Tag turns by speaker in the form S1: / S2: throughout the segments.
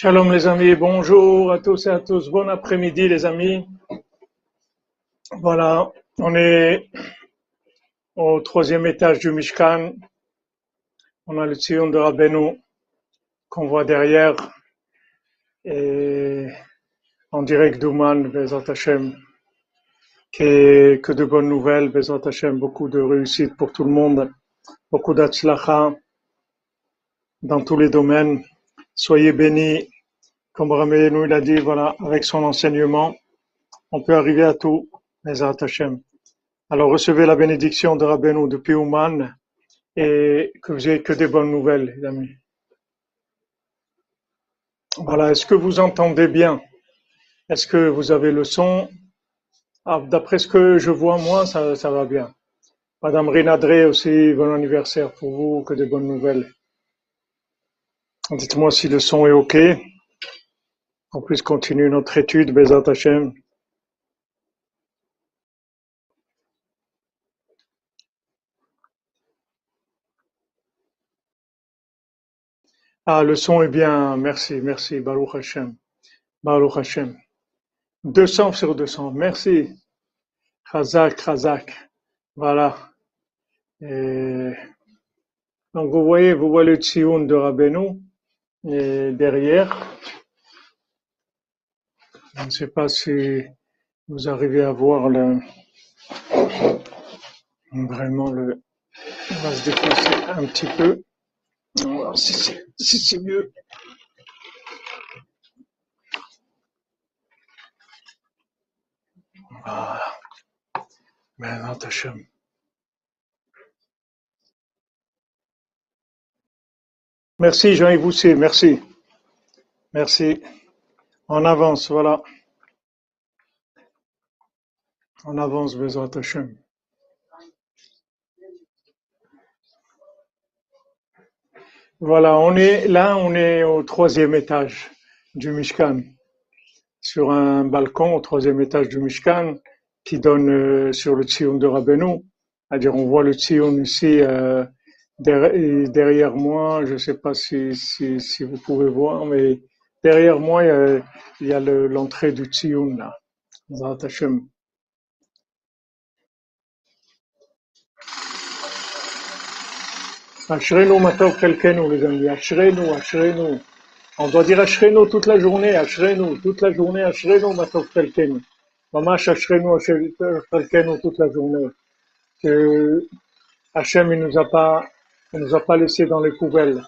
S1: Shalom les amis, bonjour à tous et à tous, bon après-midi les amis. Voilà, on est au troisième étage du Mishkan. On a le Tzion de Rabbeinu qu'on voit derrière et en direct d'Ouman, Bezat Hashem. Que, que de bonnes nouvelles, Bezat Hashem, beaucoup de réussite pour tout le monde, beaucoup d'atslacha dans tous les domaines. Soyez bénis, comme Rabbeinu l'a dit, voilà, avec son enseignement, on peut arriver à tout, Bezat Hashem. Alors recevez la bénédiction de Rabbeinu depuis Ouman et que vous ayez que des bonnes nouvelles, les amis. Voilà, est-ce que vous entendez bien? Est-ce que vous avez le son? Ah, D'après ce que je vois, moi, ça, ça va bien. Madame Rinadré aussi, bon anniversaire pour vous, que des bonnes nouvelles. Dites-moi si le son est OK. On puisse continuer notre étude, Bezat Hashem. Ah, le son est bien, merci, merci, Baruch Hashem. Baruch Hashem. 200 sur 200, merci. Chazak, Chazak. Voilà. Donc vous voyez, vous voyez le tsioun de Rabbeinu et derrière. Je ne sais pas si vous arrivez à voir le vraiment le. On va se déplacer un petit peu. On va voir si c'est si mieux. Voilà. Maintenant, Hashem. Merci Jean-Yves Boussier, merci. Merci. On avance, voilà. On avance, Bezat Hashem. Voilà, on est là, on est au troisième étage du Mishkan, sur un balcon au troisième étage du Mishkan qui donne euh, sur le Tzion de Rabbeinu. C'est-à-dire, on voit le Tzion ici euh, derrière, moi. Je ne sais pas si, si, si, vous pouvez voir, mais derrière moi, il y a, a le- l'entrée du Tzion là. Ashrenu Matov Chelkenu, les amis. Ashrenu, Ashrenu. On doit dire Ashrenu toute la journée, Ashrenu, toute la journée, Ashrenu Matov Chelkenu. Mamash Ashrenu, Chelkenu toute la journée. Que Hachem, il nous a pas, il nous a pas laissé dans les poubelles.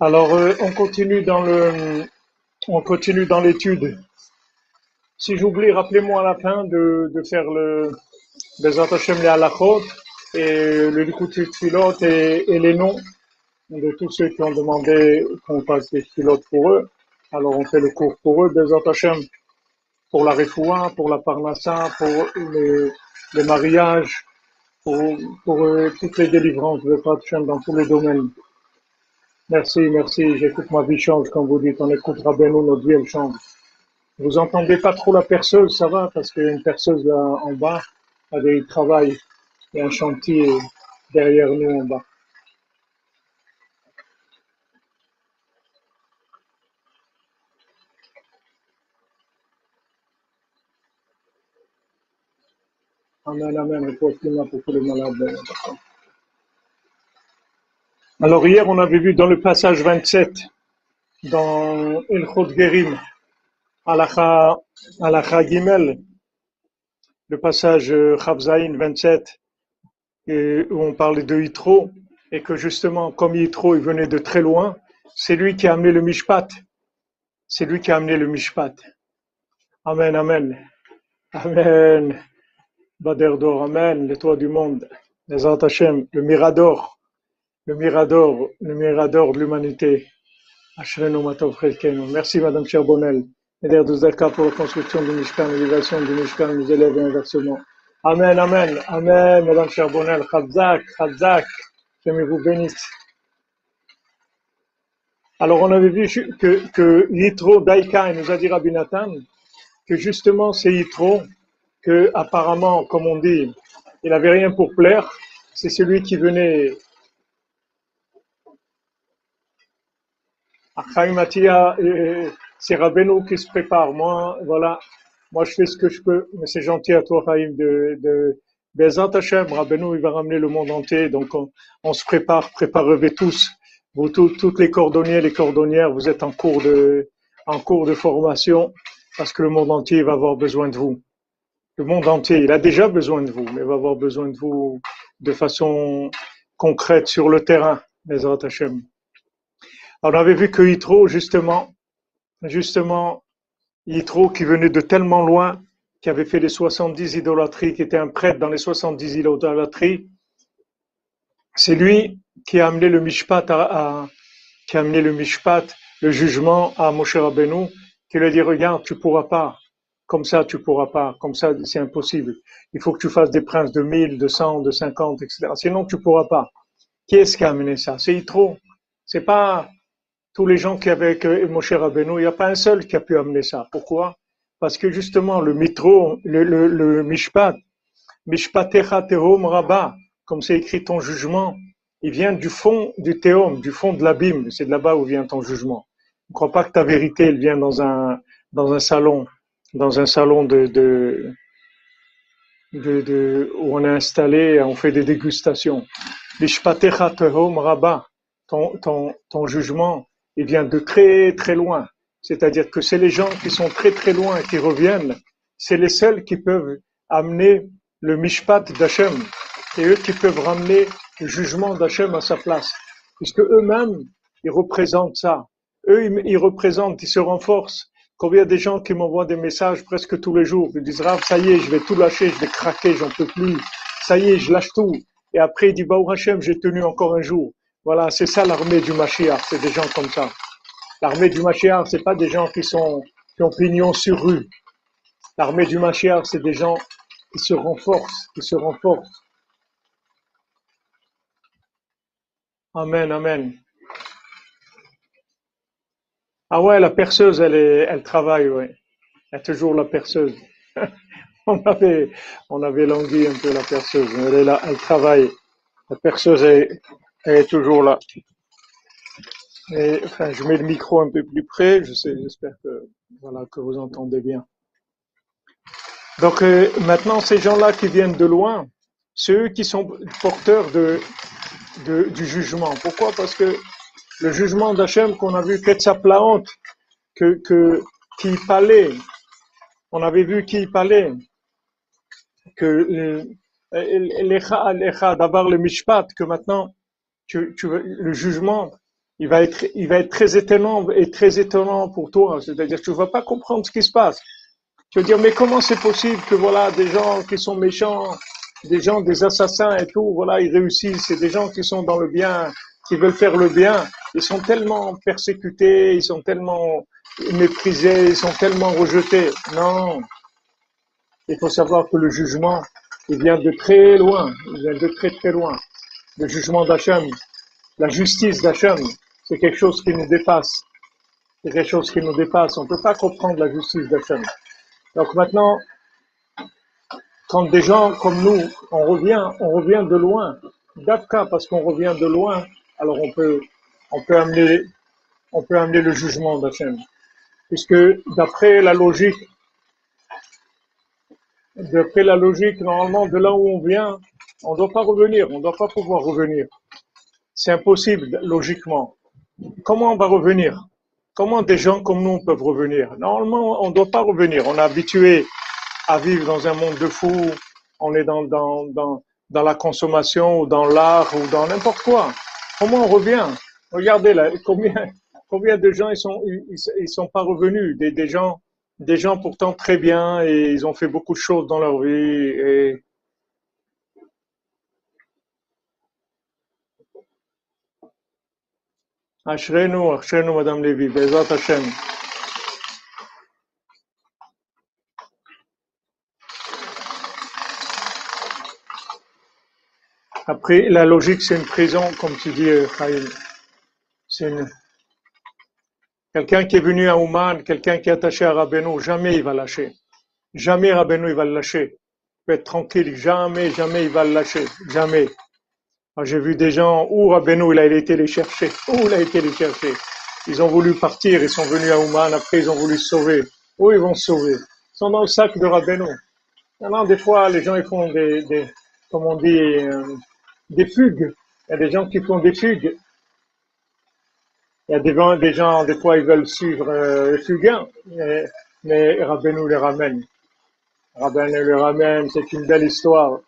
S1: Alors, euh, on continue dans le, on continue dans l'étude. Si j'oublie, rappelez-moi à la fin de, de faire le Bezat Hashem les halachot et le Likutit Tfilot et, et les noms de tous ceux qui ont demandé qu'on fasse des pilotes pour eux. Alors on fait le cours pour eux, Bezat Hashem, pour la refoua, pour la parnassa, pour les, mariages, pour, euh, toutes les délivrances, Bezat Hashem, dans tous les domaines. Merci, merci, j'écoute ma vie change, comme vous dites, on écoute Rabbeinu, notre vie elle change. Vous entendez pas trop la perceuse, ça va, parce qu'il y a une perceuse en bas, avec il travaille, il y a un chantier derrière nous en bas. Amen, amen, pour. Alors hier, on avait vu dans le passage 27, dans Ilchot Gerim, Alacha, Alacha Gimel, le passage euh, Chavzaïn 27, et où on parlait de Yitro, et que justement, comme Yitro, il venait de très loin, c'est lui qui a amené le Mishpat. C'est lui qui a amené le Mishpat. Amen, amen. Amen. Bader d'or, amen. Les toits du monde. Les Hashem, le Mirador. Le Mirador, le Mirador de l'humanité. Merci Madame Cherbonnel. De Zaka pour la construction du Mishkan, l'élévation du Mishkan, nous élève et inversement. Amen, amen, amen, Madame Cherbonnel. Chazak, Chazak. Que vous bénisse. Alors, on avait vu que, que Yitro Daika, il nous a dit Rabbi Nathan, que justement, c'est Yitro que apparemment, comme on dit, il n'avait rien pour plaire, c'est celui qui venait Matia, c'est Rabbeinu qui se prépare. Moi, voilà, moi je fais ce que je peux, mais c'est gentil à toi, Chaim, de, de Bezat Hashem, Rabbeinu, il va ramener le monde entier, donc on, se prépare, préparez-vous tous. Vous toutes les cordonniers, les cordonnières, vous êtes en cours de, en cours de formation, parce que le monde entier va avoir besoin de vous. Le monde entier, il a déjà besoin de vous, mais va avoir besoin de vous de façon concrète sur le terrain, Bezat Hashem. On avait vu que Yitro, justement, justement, Yitro qui venait de tellement loin, qui avait fait les 70 idolâtries, qui était un prêtre dans les 70 idolâtries, c'est lui qui a amené le mishpat à, qui a amené le mishpat, le jugement à Moshe Rabbeinu, qui lui a dit, regarde, tu pourras pas. Comme ça, tu pourras pas. Comme ça, c'est impossible. Il faut que tu fasses des princes de 1000, de 100, de 50, etc. Sinon, tu pourras pas. Qui est-ce qui a amené ça? C'est Yitro. C'est pas tous les gens qui avaient avec Moshe Rabbeinu, il n'y a pas un seul qui a pu amener ça. Pourquoi? Parce que justement, le mitro, le, le, mishpat, mishpatecha tehom rabba, comme c'est écrit ton jugement, il vient du fond du théum, du fond de l'abîme. C'est de là-bas où vient ton jugement. Ne crois pas que ta vérité, elle vient dans un, dans un salon, dans un salon de, de, de, de où on est installé, on fait des dégustations. Ton, ton, ton jugement, il vient de très très loin. C'est-à-dire que c'est les gens qui sont très très loin qui reviennent, c'est les seuls qui peuvent amener le mishpat d'Hachem. Et eux qui peuvent ramener le jugement d'Hachem à sa place. Puisque eux-mêmes, ils représentent ça. Eux, ils représentent, ils se renforcent. Combien de gens qui m'envoient des messages presque tous les jours, ils disent, Rav, ça y est, je vais tout lâcher, je vais craquer, j'en peux plus. Ça y est, je lâche tout. Et après, il dit, Baou Hachem, j'ai tenu encore un jour. Voilà, c'est ça l'armée du Mashiach, c'est des gens comme ça. L'armée du Mashiach, c'est pas des gens qui sont qui ont pignon sur rue. L'armée du Mashiach, c'est des gens qui se renforcent, qui se renforcent. Amen, amen. Ah ouais, la perceuse, elle est, elle travaille, ouais. Elle est toujours la perceuse. on avait, on avait langui un peu la perceuse. Elle est là, elle travaille. La perceuse est, elle est toujours là. Et, enfin, je mets le micro un peu plus près. Je sais, j'espère que voilà que vous entendez bien. Donc euh, maintenant, ces gens-là qui viennent de loin, ceux qui sont porteurs de, de du jugement. Pourquoi? Parce que le jugement d'Hachem qu'on a vu Ketzaplaont, que que qui parlait, on avait vu qui parlait, que euh, d'avoir le mishpat, que maintenant tu, le jugement, il va être, il va être très étonnant et très étonnant pour toi. C'est-à-dire, tu vas pas comprendre ce qui se passe. Tu vas dire, mais comment c'est possible que voilà des gens qui sont méchants, des gens, des assassins et tout, voilà, ils réussissent. C'est des gens qui sont dans le bien, qui veulent faire le bien. Ils sont tellement persécutés, ils sont tellement méprisés, ils sont tellement rejetés. Non. Il faut savoir que le jugement, il vient de très loin. Il vient de très très loin le jugement d'Hachem, la justice d'Hachem, c'est quelque chose qui nous dépasse. C'est quelque chose qui nous dépasse. On ne peut pas comprendre la justice d'Hachem. Donc maintenant, quand des gens comme nous, on revient, on revient de loin, d'Afka, parce qu'on revient de loin, alors on peut, amener, on peut amener le jugement d'Hachem. Puisque d'après la logique, d'après la logique, normalement, de là où on vient, on ne doit pas revenir, on ne doit pas pouvoir revenir. C'est impossible, logiquement. Comment on va revenir? Comment des gens comme nous peuvent revenir? Normalement, on ne doit pas revenir. On est habitué à vivre dans un monde de fous. On est dans, dans la consommation ou dans l'art ou dans n'importe quoi. Comment on revient? Regardez là, combien, combien de gens ils sont, ils, ils sont pas revenus. Des, des gens, des gens pourtant très bien et ils ont fait beaucoup de choses dans leur vie et Ashrenu, Ashrenu, Madame Lévy, Bezat Hashem. Après, la logique, c'est une prison, comme tu dis, Khaïl. C'est une... Quelqu'un qui est venu à Ouman, quelqu'un qui est attaché à Rabbeinu, jamais il va lâcher. Jamais Rabbeinu il va le lâcher. Il peut être tranquille, jamais, jamais il va le lâcher, jamais. J'ai vu des gens où Rabbeinu il a été les chercher, où il a été les chercher? Ils ont voulu partir, ils sont venus à Ouman, après ils ont voulu sauver. Où ils vont sauver? Ils sont dans le sac de Rabbeinu. Maintenant, des fois, les gens ils font des, des on dit, euh, des fugues. Il y a des gens qui font des fugues. Il y a des, gens, des fois, ils veulent suivre euh, les fugains, mais, mais Rabbeinu les ramène. Rabbeinu les ramène, c'est une belle histoire.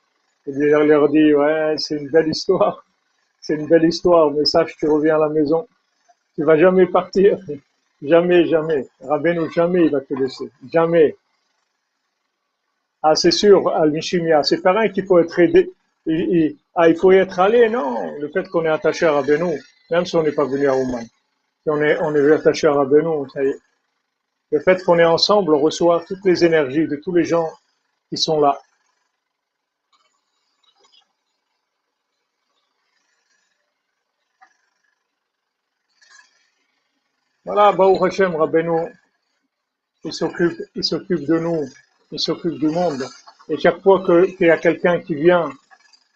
S1: Il leur dit, ouais, c'est une belle histoire. C'est une belle histoire, mais sache, tu reviens à la maison. Tu vas jamais partir. Jamais, jamais. Rabbeinu, jamais il va te laisser. Jamais. Ah, c'est sûr, Al-Mishimia, c'est pareil qu'il faut être aidé. Ah, il faut y être allé, non. Le fait qu'on est attaché à Rabbeinu, même si on n'est pas venu à Ouman, si on est, attaché à Rabbeinu, ça y est. Le fait qu'on est ensemble, on reçoit toutes les énergies de tous les gens qui sont là. Voilà, Baou Hashem, Rabbeinu, il s'occupe, il s'occupe de nous, il s'occupe du monde. Et chaque fois qu'il y a quelqu'un qui vient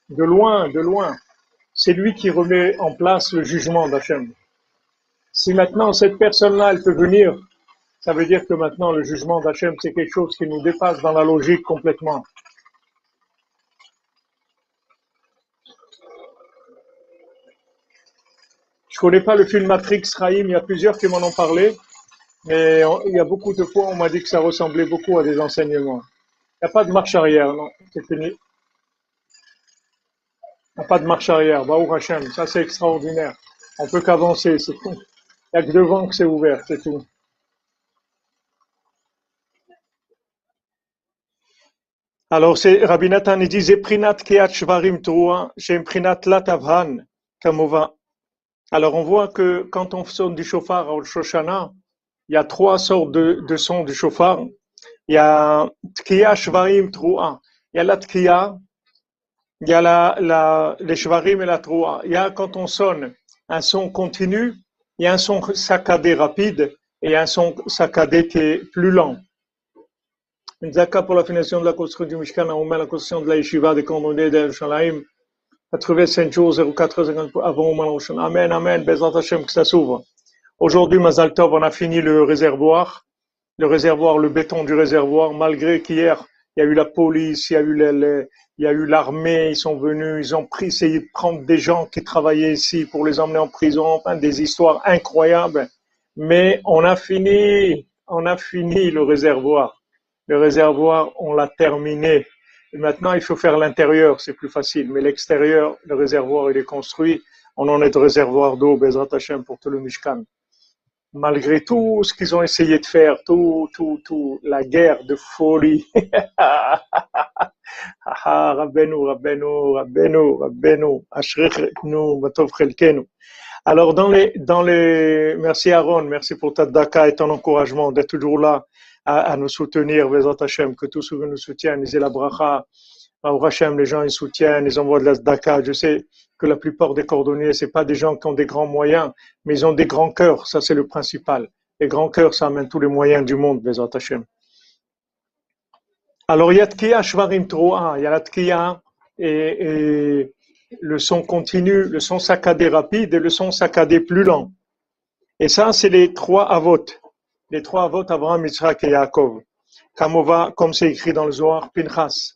S1: de loin, de loin, c'est lui qui remet en place le jugement d'Hachem. Si maintenant cette personne-là, elle peut venir, ça veut dire que maintenant le jugement d'Hachem, c'est quelque chose qui nous dépasse dans la logique complètement. Je connais pas le film Matrix Raïm, il y a plusieurs qui m'en ont parlé, mais il y a beaucoup de fois, on m'a dit que ça ressemblait beaucoup à des enseignements. Il n'y a pas de marche arrière, non, c'est fini. Il a pas de marche arrière, Baou Hashem, ça c'est extraordinaire. On peut qu'avancer, c'est tout. Il n'y a que devant que c'est ouvert, c'est tout. Alors, c'est Rabbi Nathan, il disait Prinat Kiat Shvarim Troua, Shem Prinat Latavhan, Kamova. Alors, on voit que quand on sonne du chauffard au Shoshana, il y a trois sortes de, de sons du chauffard. Il y a Tkiya Shvarim Troua. Il y a la Tkiya, il y a la, la, les Shvarim et la Troua. Il y a quand on sonne un son continu, il y a un son saccadé rapide et un son saccadé qui est plus lent. Une zaka pour la finition de la construction du Mishkan, on met la construction de la yeshiva des condamnés d'El-Shalaim, 85 jours, 04 avant Oman Amen, Amen, Bezat Hashem, que ça s'ouvre. Aujourd'hui, Mazal Tov, on a fini le réservoir, le réservoir, le béton du réservoir, malgré qu'hier, il y a eu la police, il y a eu les, il y a eu l'armée, ils sont venus, ils ont pris, essayé de prendre des gens qui travaillaient ici pour les emmener en prison, enfin, des histoires incroyables. Mais on a fini, on a fini le réservoir. Le réservoir, on l'a terminé. Et maintenant, il faut faire l'intérieur, c'est plus facile. Mais l'extérieur, le réservoir, il est construit. On en est de réservoir d'eau, Bezrat Hashem, pour tout le Mishkan. Malgré tout ce qu'ils ont essayé de faire, tout, tout, tout, la guerre de folie. Matov Chelkenu. Alors, dans les, dans les, merci Aaron, merci pour ta daka et ton encouragement d'être toujours là à, nous soutenir, Vezat Hashem, que tous nous soutiennent, ils la bracha, au Hashem, les gens ils soutiennent, ils envoient de la daka. Je sais que la plupart des cordonniers, c'est pas des gens qui ont des grands moyens, mais ils ont des grands cœurs, ça c'est le principal. Les grands cœurs, ça amène tous les moyens du monde, Vezat Hashem. Alors, il y a Tkiya Shvarim Troa, il y a la Tkiya et, le son continu, le son saccadé rapide et le son saccadé plus lent. Et ça, c'est les trois avot les trois avots Abraham, Yitzhak et Yaakov. Kamova, comme c'est écrit dans le Zohar, Pinchas.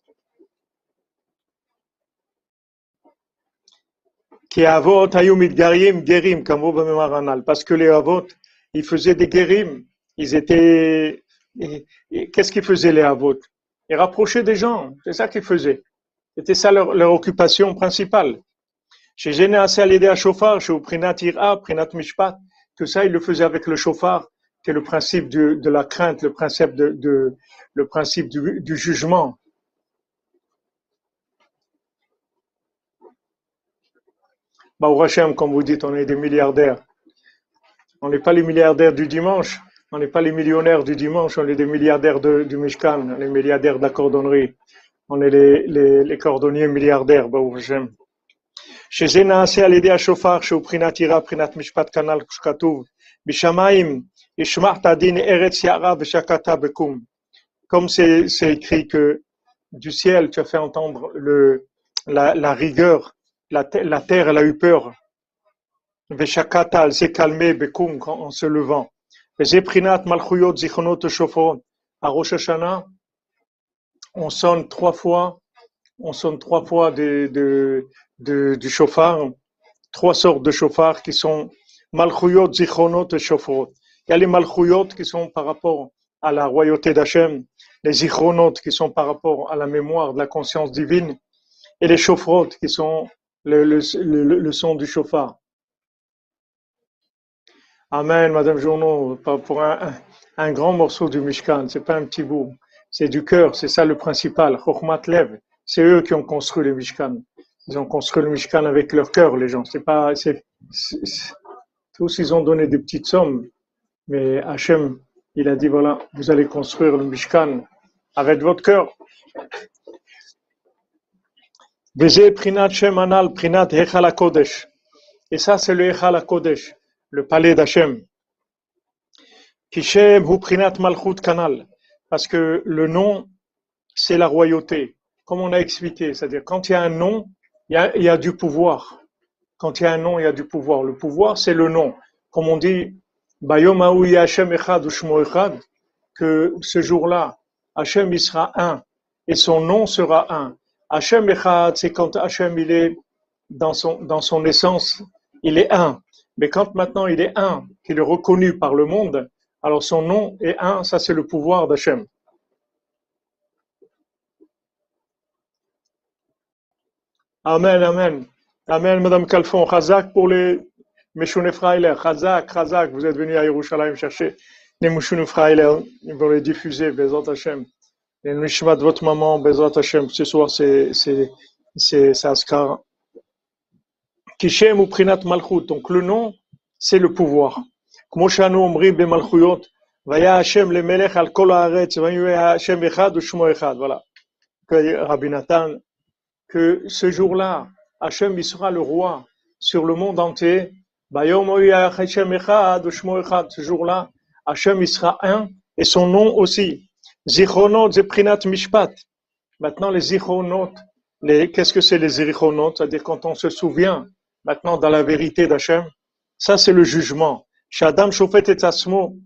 S1: Qui. Parce que les avot, ils faisaient des gerim. Ils étaient, qu'est-ce qu'ils faisaient les avot? Ils rapprochaient des gens. C'est ça qu'ils faisaient. C'était ça leur, leur, occupation principale. Chez Géné à l'idée à chauffard, chez Prinat Ira, Prinat Mishpat, tout ça, ils le faisaient avec le chauffard c'est le principe de, de, la crainte, le principe, de, de le principe du, du, jugement. Bah, au Hachem, comme vous dites, on est des milliardaires. On n'est pas les milliardaires du dimanche, on n'est pas les millionnaires du dimanche, on est des milliardaires de, du Mishkan, les milliardaires de la cordonnerie. On est les, les, les cordonniers milliardaires, bah, au Hachem. שזה נעשה על ידי השופר שהוא בחינת יראה, בחינת משפט כנ"ל שכתוב בשמיים Ishma'ta din eretz ya'ra v'shakata bekum. comme c'est écrit que du ciel, tu as fait entendre le, la, la rigueur, la, terre, elle a eu peur. Veshakata, elle s'est calmée, Bekum, en se levant. Zeprinat Malchuyot Zichonot Shofron. À Rosh Hashanah, on sonne trois fois, on sonne trois fois de, du chauffard, trois sortes de chauffards qui sont Malchuyot, Zichonot et Shofrot. Il y a les Malchuyot qui sont par rapport à la royauté d'Hachem, les Zichronot qui sont par rapport à la mémoire de la conscience divine, et les Shofrot qui sont le, son du chauffard. Amen, Madame Journeau, pour un, grand morceau du Mishkan, c'est pas un petit bout, c'est du cœur, c'est ça le principal. Chokhmat c'est eux qui ont construit le Mishkan. Ils ont construit le Mishkan avec leur cœur, les gens. C'est pas, c'est, tous ils ont donné des petites sommes, mais Hachem, il a dit voilà, vous allez construire le Mishkan avec votre cœur. Et ça, c'est le Echal Kodesh le palais d'Hachem. Kishem hu prinat malchut kanal. Parce que le nom, c'est la royauté. Comme on a expliqué, c'est-à-dire quand il y a un nom, il y a, il y a du pouvoir. Quand il y a un nom, il y a du pouvoir. Le pouvoir, c'est le nom. Comme on dit, Hashem echad echad, que ce jour-là, Hachem il sera un et son nom sera un. Hachem echad, c'est quand Hachem il est dans son, dans son essence, il est un. Mais quand maintenant il est un, qu'il est reconnu par le monde, alors son nom est un, ça c'est le pouvoir d'Hachem. Amen, amen. Amen, Madame Calfon. Chazak pour les Meshune Frailer. Chazak, Chazak, vous êtes venu à Yerushalayim chercher les Meshune Frailer. Ils vont les diffuser, Bezrat Hashem. Les Nishmat de votre maman, Bezrat Hashem. Ce soir, c'est, c'est, c'est, c'est Askar. Kishem ou Prinat Malchut. Donc le nom, c'est le pouvoir. Omri Bemalchuyot, Vaya Hashem le Melech al Kol Haaretz, Vaya Hashem Echad ou Shmo Echad. Voilà. Que Rabbi Nathan, que ce jour-là, Hashem il sera le roi sur le monde entier. Ce jour-là, Hashem il sera un et son nom aussi. Zichronot Zeprinat Mishpat. Maintenant les Zichronot, les, qu'est-ce que c'est les Zichronot? C'est-à-dire quand on se souvient maintenant dans la vérité d'Hachem, ça c'est le jugement. Shadam Shofet et Asmo.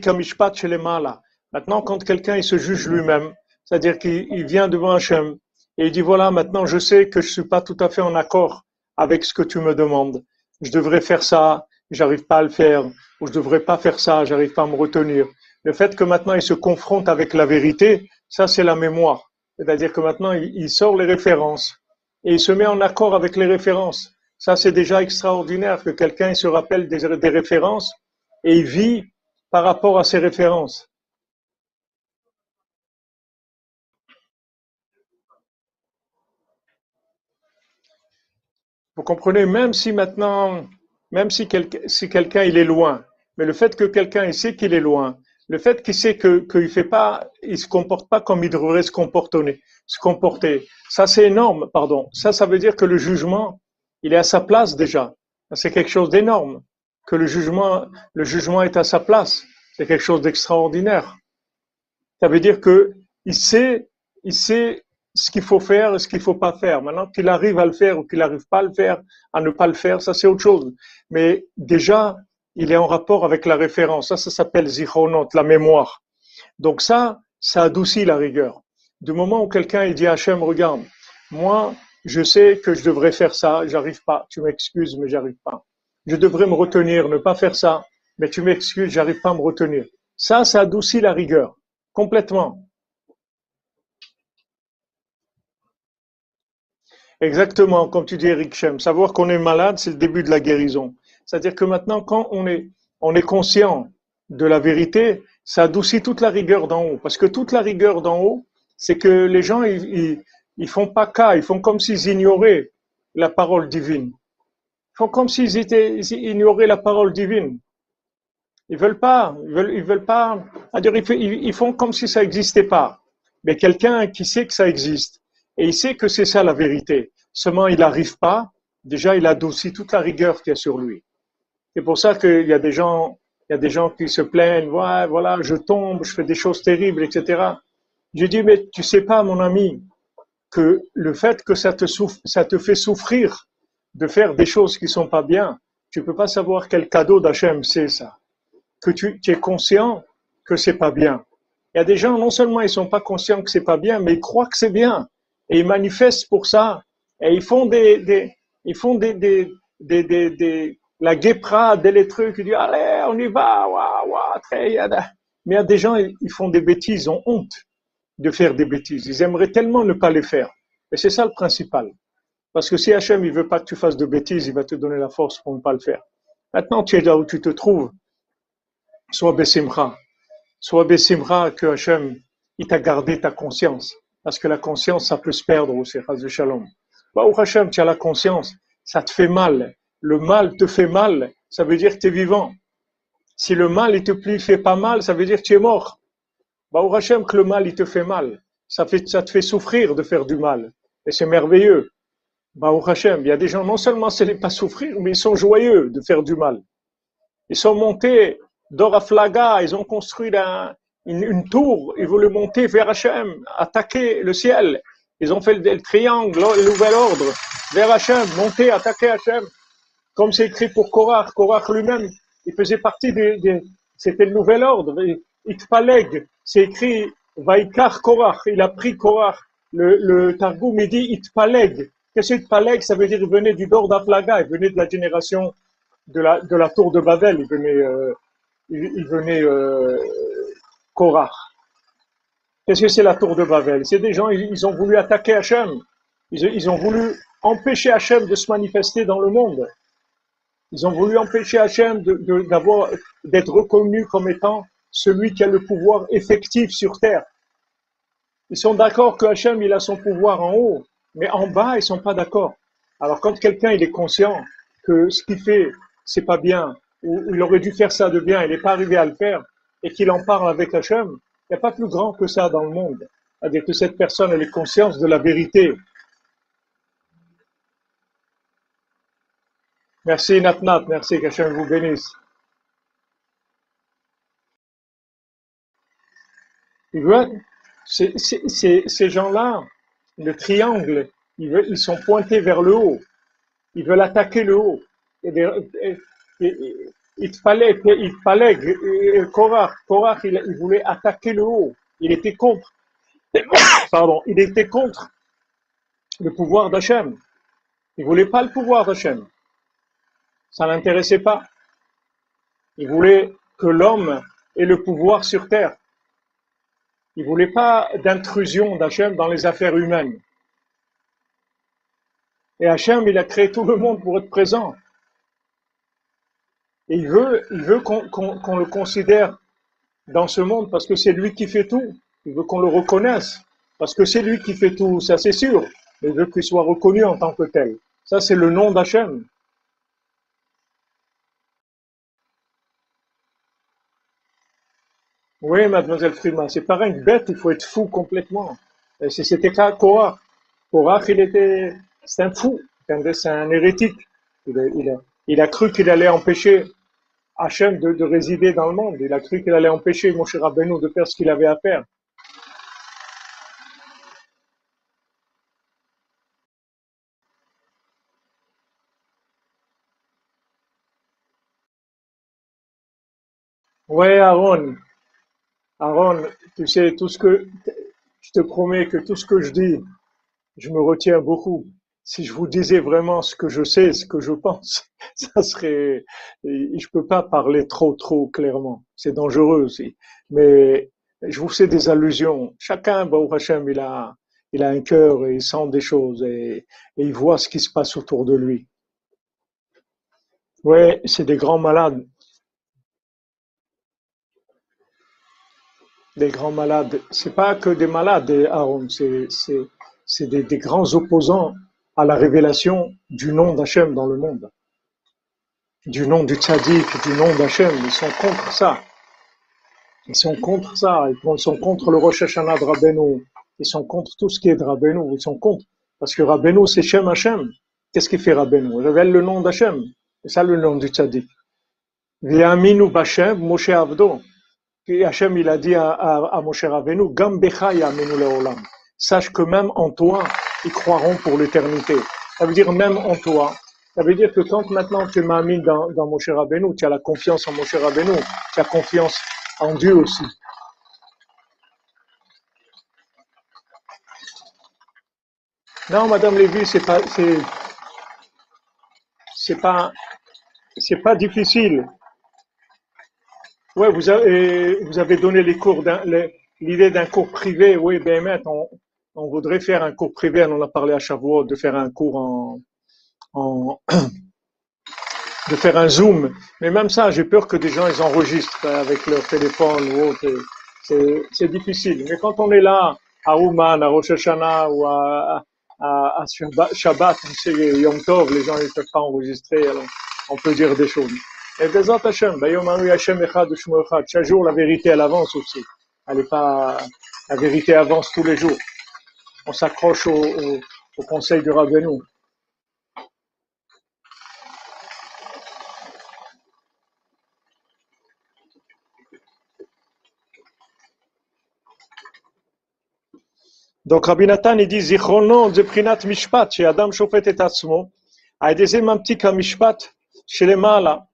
S1: Kamishpat chez les Maintenant, quand quelqu'un il se juge lui-même, c'est-à-dire qu'il vient devant Hachem et il dit voilà, maintenant je sais que je suis pas tout à fait en accord avec ce que tu me demandes. Je devrais faire ça, j'arrive pas à le faire, ou je devrais pas faire ça, j'arrive pas à me retenir. Le fait que maintenant il se confronte avec la vérité, ça c'est la mémoire. C'est-à-dire que maintenant il sort les références et il se met en accord avec les références. Ça, c'est déjà extraordinaire que quelqu'un se rappelle des, références et vit par rapport à ces références. Vous comprenez, même si maintenant, même si, quel, si quelqu'un il est loin, mais le fait que quelqu'un sait qu'il est loin, le fait qu'il sait qu'il fait pas, il se comporte pas comme il devrait se comporter, se comporter. Ça c'est énorme, pardon. Ça, ça veut dire que le jugement, il est à sa place déjà. C'est quelque chose d'énorme. Que le jugement, le jugement est à sa place. C'est quelque chose d'extraordinaire. Ça veut dire que il sait, il sait ce qu'il faut faire et ce qu'il faut pas faire. Maintenant qu'il arrive à le faire ou qu'il n'arrive pas à le faire, à ne pas le faire, ça c'est autre chose. Mais déjà, il est en rapport avec la référence. Ça, ça s'appelle zichronot, la mémoire. Donc ça, ça adoucit la rigueur. Du moment où quelqu'un dit à Hachem, regarde, moi, je sais que je devrais faire ça, j'arrive pas. Tu m'excuses, mais j'arrive pas. Je devrais me retenir, ne pas faire ça, mais tu m'excuses, j'arrive pas à me retenir. Ça, ça adoucit la rigueur. Complètement. Exactement, comme tu dis Eric Shem. Savoir qu'on est malade, c'est le début de la guérison. C'est-à-dire que maintenant, quand on est, on est conscient de la vérité, ça adoucit toute la rigueur d'en haut. Parce que toute la rigueur d'en haut, c'est que les gens, ils, ils, font pas cas, ils font comme s'ils ignoraient la parole divine. Ils font comme s'ils étaient, ils ignoraient la parole divine. Ils veulent pas, ils veulent, ils veulent pas, dire ils, ils font comme si ça n'existait pas. Mais quelqu'un qui sait que ça existe et il sait que c'est ça la vérité, seulement il n'arrive pas, déjà il adoucit toute la rigueur qu'il y a sur lui. C'est pour ça qu'il y a des gens, Il y a des gens qui se plaignent, ouais, voilà, je tombe, je fais des choses terribles, etc. Je dis, mais tu sais pas, mon ami, que le fait que ça te, ça te fait souffrir de faire des choses qui sont pas bien, tu peux pas savoir quel cadeau d'Hachem c'est ça. Que tu, tu, es conscient que c'est pas bien. Il y a des gens, non seulement ils sont pas conscients que c'est pas bien, mais ils croient que c'est bien. Et ils manifestent pour ça. Et ils font des, des ils font des, des, des, des, la guéprade, les trucs, ils disent, allez, on y va, waouh, waouh, très, mais il y a des gens, ils font des bêtises, ils ont honte de faire des bêtises. Ils aimeraient tellement ne pas les faire. Et c'est ça le principal. Parce que si Hachem, il veut pas que tu fasses de bêtises, il va te donner la force pour ne pas le faire. Maintenant, tu es là où tu te trouves. Sois Bessimra. Sois Bessimra que Hachem, il t'a gardé ta conscience. Parce que la conscience, ça peut se perdre aussi, de Shalom. Bah, ou Hachem, tu as la conscience, ça te fait mal. Le mal te fait mal, ça veut dire que tu es vivant. Si le mal, il te fait pas mal, ça veut dire que tu es mort. Bah, ou Hachem, que le mal, il te fait mal. Ça, fait, ça te fait souffrir de faire du mal. Et c'est merveilleux. Baruch Hashem, il y a des gens, non seulement c'est n'est pas souffrir, mais ils sont joyeux de faire du mal. Ils sont montés d'Oraflaga, ils ont construit une, tour, ils voulaient monter vers Hachem, attaquer le ciel. Ils ont fait le, triangle, le nouvel ordre, vers Hachem, monter, attaquer Hachem. Comme c'est écrit pour Korach, Korach lui-même, il faisait partie des, c'était le nouvel ordre. Itpaleg, c'est écrit Vaikar Korach, il a pris Korach. Le, le Targum, il dit Itpaleg, Qu'est-ce que Paleg, ça veut dire il venait du bord d'Aflaga, il venait de la génération de la, de la tour de Babel, il venait, euh, il, venait euh, Korach. Qu'est-ce que c'est la tour de Babel? C'est des gens, ils, ont voulu attaquer Hachem, ils, ils ont voulu empêcher Hachem de se manifester dans le monde. Ils ont voulu empêcher Hachem d'avoir, d'être reconnu comme étant celui qui a le pouvoir effectif sur terre. Ils sont d'accord que Hachem, il a son pouvoir en haut, mais en bas, ils sont pas d'accord. Alors quand quelqu'un il est conscient que ce qu'il fait c'est pas bien ou il aurait dû faire ça de bien, il n'est pas arrivé à le faire et qu'il en parle avec Hachem, il n'y a pas plus grand que ça dans le monde. C'est-à-dire que cette personne elle est consciente de la vérité. Merci Natnat, merci qu'Hachem vous bénisse. ces gens-là, le triangle, ils, ils sont pointés vers le haut. Ils veulent attaquer le haut. Il fallait, il fallait, Korach, Korach, il, il, voulait attaquer le haut. Il était contre, pardon, il était contre le pouvoir d'Hachem. Il voulait pas le pouvoir d'Hachem. Ça l'intéressait pas. Il voulait que l'homme ait le pouvoir sur terre. Il voulait pas d'intrusion d'Hachem dans les affaires humaines. Et Hachem, il a créé tout le monde pour être présent. Et il veut, il veut qu'on le considère dans ce monde parce que c'est lui qui fait tout. Il veut qu'on le reconnaisse parce que c'est lui qui fait tout, ça c'est sûr. Il veut qu'il soit reconnu en tant que tel. Ça, c'est le nom d'Hachem. Oui, mademoiselle Freeman, c'est pareil, une bête, il faut être fou complètement. C'était Korach. Korach, il était, c'est un fou, c'est un hérétique. Il il il a cru qu'il allait empêcher Hachem de, de, résider dans le monde. Il a cru qu'il allait empêcher Moshe Rabbeinu de faire ce qu'il avait à faire. Ouais, Aaron, Aaron, tu sais, tout ce que, je te promets que tout ce que je dis, je me retiens beaucoup. Si je vous disais vraiment ce que je sais, ce que je pense, ça serait, je peux pas parler trop, trop clairement. C'est dangereux aussi. Mais je vous fais des allusions. Chacun, Baruch Hashem, il a, il a un cœur et il sent des choses et, il voit ce qui se passe autour de lui. Ouais, c'est des grands malades. des grands malades. C'est pas que des malades, Aaron, c'est des, des grands opposants à la révélation du nom d'Hachem dans le monde. Du nom du tzaddik, du nom d'Hachem. Ils sont contre ça. Ils sont contre ça. Ils sont contre le Rosh Hashanah de Rabbeinu. Ils sont contre tout ce qui est de Rabbeinu. Ils sont contre. Parce que Rabbeinu, c'est Shem Hachem. Qu'est-ce qu'il fait Rabbeinu? Il révèle le nom d'Hachem. C'est ça le nom du tzaddik. Ve'aminu Bashem, Moshe Avdo. Et Hachem, il a dit à, à, à Moshe Rabbeinu, Gam becha ya'aminu le'olam. Sache que même en toi, ils croiront pour l'éternité. Ça veut dire même en toi. Ça veut dire que quand maintenant tu m'amines dans, dans Moshe Rabbeinu, tu as la confiance en Moshe Rabbeinu, tu as confiance en Dieu aussi. Non, Madame Lévy, c'est pas, c'est, c'est pas, c'est pas difficile. Ouais, vous avez, vous avez donné les cours d'un- l'idée d'un cours privé. Oui, ben, on, on voudrait faire un cours privé. On en a parlé à Shavuot de faire un cours en, en, de faire un zoom. Mais même ça, j'ai peur que des gens ils enregistrent avec leur téléphone ou autre. C'est, difficile. Mais quand on est là, à Ouman, à Rosh Hashanah ou à, à, à Shabbat, Yom Tov, les gens ne peuvent pas enregistrer. Alors on peut dire des choses. Et Bezat Hashem, Hashem Echad. Chaque jour, la vérité, elle avance aussi. Elle est pas, la vérité avance tous les jours. On s'accroche au, au, au conseil du Rabbeinu. Donc, Rabbi Nathan, il dit, Zichrono de Prinat Mishpat, chez Adam Shofet et Atzmo, a des Mamtik Mishpat, chez les Mala.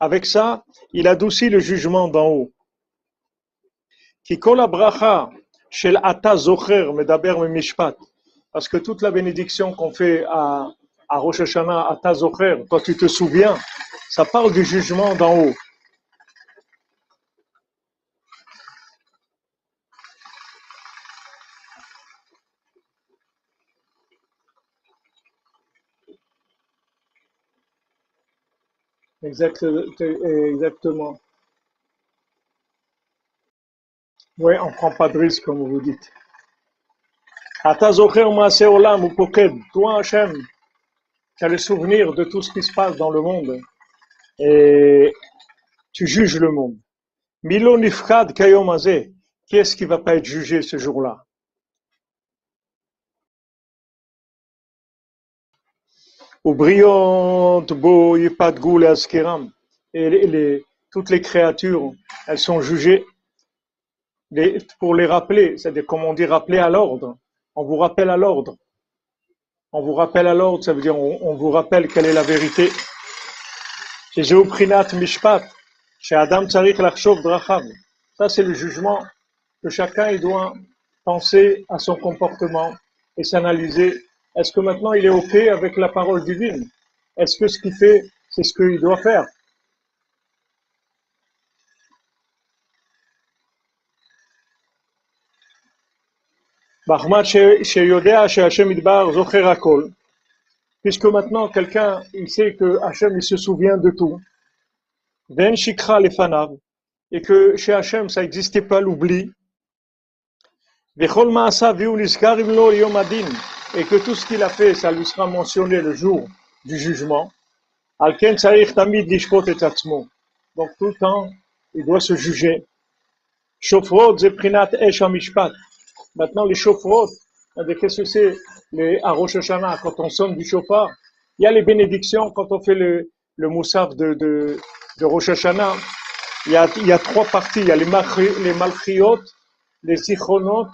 S1: Avec ça, il adoucit le jugement d'en haut. Qui bracha, shel ata zocher, medaber me mishpat. Parce que toute la bénédiction qu'on fait à, Rosh Hashanah, ata zocher, toi tu te souviens, ça parle du jugement d'en haut. Exact, exactement. Oui, on prend pas de risque, comme vous dites. Toi, Hachem, tu as le souvenir de tout ce qui se passe dans le monde. Et tu juges le monde. Milo. Qui est-ce qui va pas être jugé ce jour-là? Bo yipadgu leazkiram. Et toutes les créatures, elles sont jugées pour les rappeler, c'est-à-dire comme on dit rappeler à l'ordre. On vous rappelle à l'ordre. On vous rappelle à l'ordre, ça veut dire on, vous rappelle quelle est la vérité. Chez Mishpat, chez Adam Tsarik Lachshov Drachav. Ça, c'est le jugement que chacun il doit penser à son comportement et s'analyser. Est-ce que maintenant il est OK avec la parole divine? Est-ce que ce qu'il fait, c'est ce qu'il doit faire? Bahmat she- sheyodea sheHashem idbar zocher hakol. Puisque maintenant quelqu'un il sait que Hachem il se souvient de tout. Ven shikra lefanav. Et que chez Hachem ça n'existait pas l'oubli. Vechol ma'asa lo yom adin. Et que tout ce qu'il a fait, ça lui sera mentionné le jour du jugement. Al ken tzarich tamid lishpot et. Donc tout le temps, il doit se juger. Shofrot ze prinat esh hamishpat. Maintenant, les eh qu'est-ce que c'est les Rosh Hashanah, quand on sonne du chauffard Il y a les bénédictions quand on fait le, le moussaf de, de, de Rosh Hashanah. Il y, a, il y a trois parties. Il y a les, les les sichronot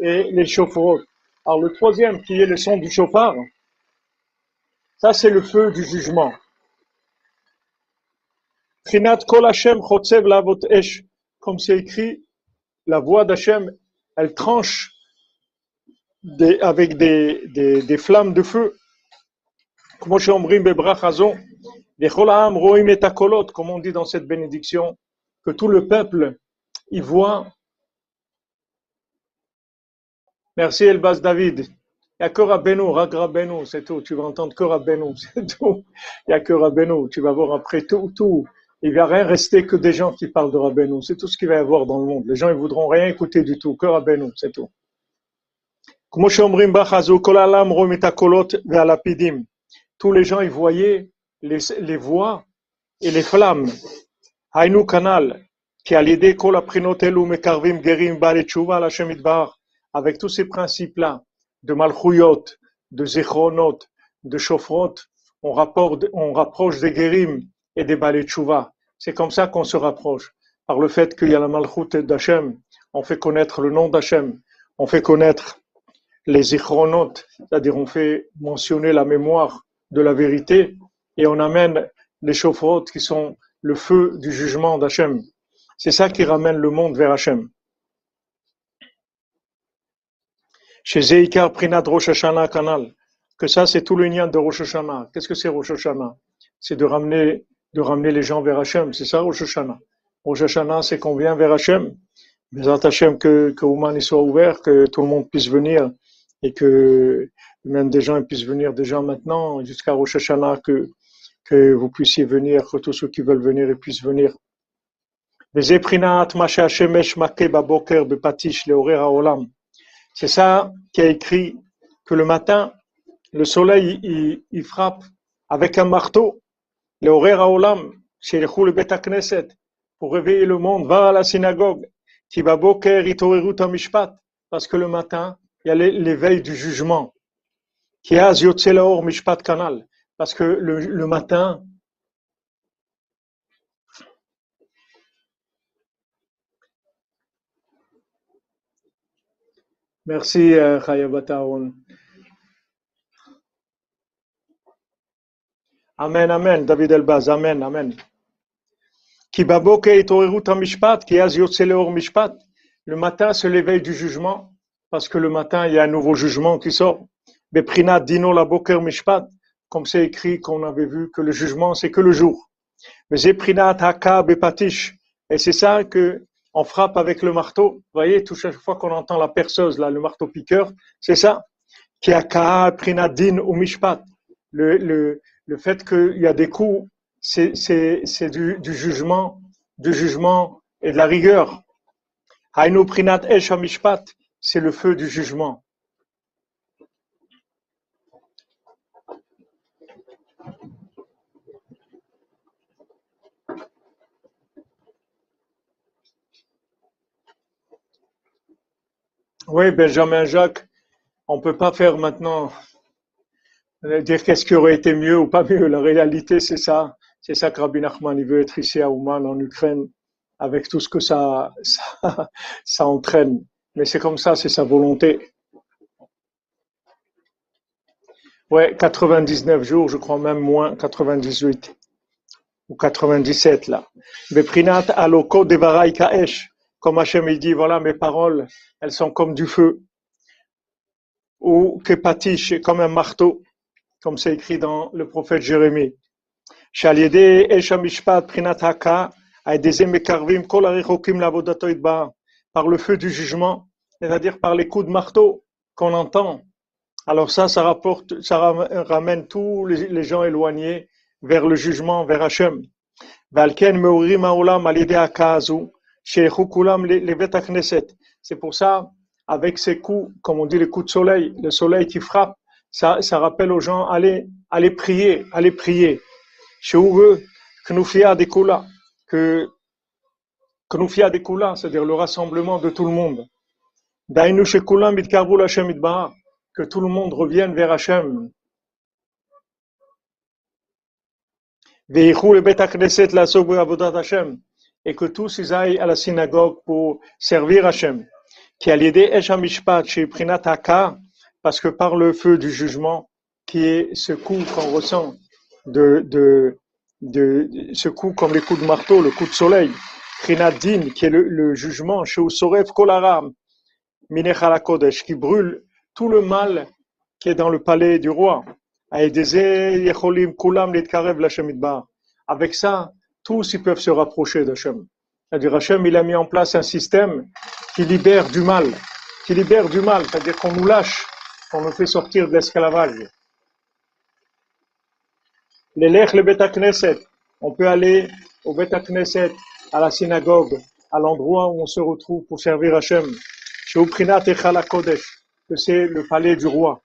S1: et les shofrot. Alors le troisième, qui est le son du chauffard, ça c'est le feu du jugement. Trinat kol Hashem chotzev lavot esh. Comme c'est écrit, la voix d'Hachem, elle tranche avec des, flammes de feu. Comme on dit dans cette bénédiction, que tout le peuple y voit. Merci Elbas David. Il y a que Rabbeinu, Ragrabenu, c'est tout. Tu vas entendre que Rabbeinu, c'est tout. Il y a que Tu vas voir après tout, tout, il va rien rester que des gens qui parlent de Rabbeinu. C'est tout ce qu'il va y avoir dans le monde. Les gens, ils voudront rien écouter du tout, que Rabbeinu, c'est tout. Tous les gens, ils voyaient les, les voix et les flammes. Hainu Kanal, qui a l'idée qu'on la mekarvim gerim la bar, avec tous ces principes-là, de malchouyot, de zechronot, de chauffrot, on, rapporte, on rapproche des guérim, et des balais Tchouva. C'est comme ça qu'on se rapproche. Par le fait qu'il y a la malchoute d'Hachem, on fait connaître le nom d'Hachem, on fait connaître les ichronotes, c'est-à-dire on fait mentionner la mémoire de la vérité et on amène les chauffotes qui sont le feu du jugement d'Hachem. C'est ça qui ramène le monde vers Hachem. Chez Zeikar Prinat Rosh Hashanah Kanal, que ça c'est tout le lien de Rosh Hashanah. Qu'est-ce que c'est Rosh Hashanah? C'est de ramener, de ramener les gens vers Hachem, c'est ça Rosh Hashanah? Rosh Hashanah c'est qu'on vient vers Hachem. Mais Hachem que, que Ouman soit ouvert, que tout le monde puisse venir et que même des gens puissent venir déjà maintenant jusqu'à Rosh Hashanah, que, que vous puissiez venir, que tous ceux qui veulent venir puissent venir. C'est ça qui a écrit que le matin, le soleil il, frappe avec un marteau, le horaire olam, chez le Bet Knesset, pour réveiller le monde, va à la synagogue, parce que le matin, il y a l'éveil du jugement. Mishpat kanal. Parce que le, matin, Merci, euh, Amen, amen, David Elbaz, amen, amen. Qui. Le matin, c'est l'éveil du jugement parce que le matin, il y a un nouveau jugement qui sort. Beprina dino la mishpat, comme c'est écrit qu'on avait vu que le jugement, c'est que le jour. Zeprina haka bepatish. Et c'est ça que on frappe avec le marteau. Vous voyez, toute chaque fois qu'on entend la perceuse, le marteau piqueur, c'est ça. Prina din mishpat. Le, le fait qu'il y a des coups, c'est, du, jugement, du jugement et de la rigueur. Hainu prinat c'est le feu du jugement. Oui, Benjamin Jacques, on ne peut pas faire maintenant dire qu'est-ce qui aurait été mieux ou pas mieux. La réalité, c'est ça. C'est ça que Rabbi Nachman il veut être ici à Ouman, en Ukraine, avec tout ce que ça, ça entraîne. Mais c'est comme ça, c'est sa volonté. Ouais, 99 jours, je crois même moins, 98 ou 97 là. Beprinat aloko devarai kaesh. Comme Hachem il dit, voilà mes paroles, elles sont comme du feu. Ou kepatish, comme un marteau, comme c'est écrit dans le prophète Jérémie. Par le feu du jugement, c'est-à-dire par les coups de marteau qu'on entend. Alors ça, ça rapporte, ça ramène tous les, gens éloignés vers le jugement, vers Hachem. C'est pour ça, avec ces coups, comme on dit les coups de soleil, le soleil qui frappe, ça, ça rappelle aux gens, allez, allez prier, allez prier. Chez eux, que nous que Knoufia Dekula, c'est-à-dire le rassemblement de tout le monde. Que tout le monde revienne vers Hachem. Et que tous ils aillent à la synagogue pour servir Hachem. Qui a l'idée parce que par le feu du jugement, qui est ce coup qu'on ressent de, de, de, ce coup comme les coups de marteau, le coup de soleil, qui est le, jugement, Kolaram, Minechal Kodesh, qui brûle tout le mal qui est dans le palais du roi. Avec ça, tous ils peuvent se rapprocher d'Hachem. C'est-à-dire Hachem, il a mis en place un système qui libère du mal, qui libère du mal, c'est-à-dire qu'on nous lâche, qu'on nous fait sortir de l'esclavage. Les lech, le Knesset, on peut aller au Beta Knesset, à la synagogue, à l'endroit où on se retrouve pour servir Hachem. que c'est le palais du roi,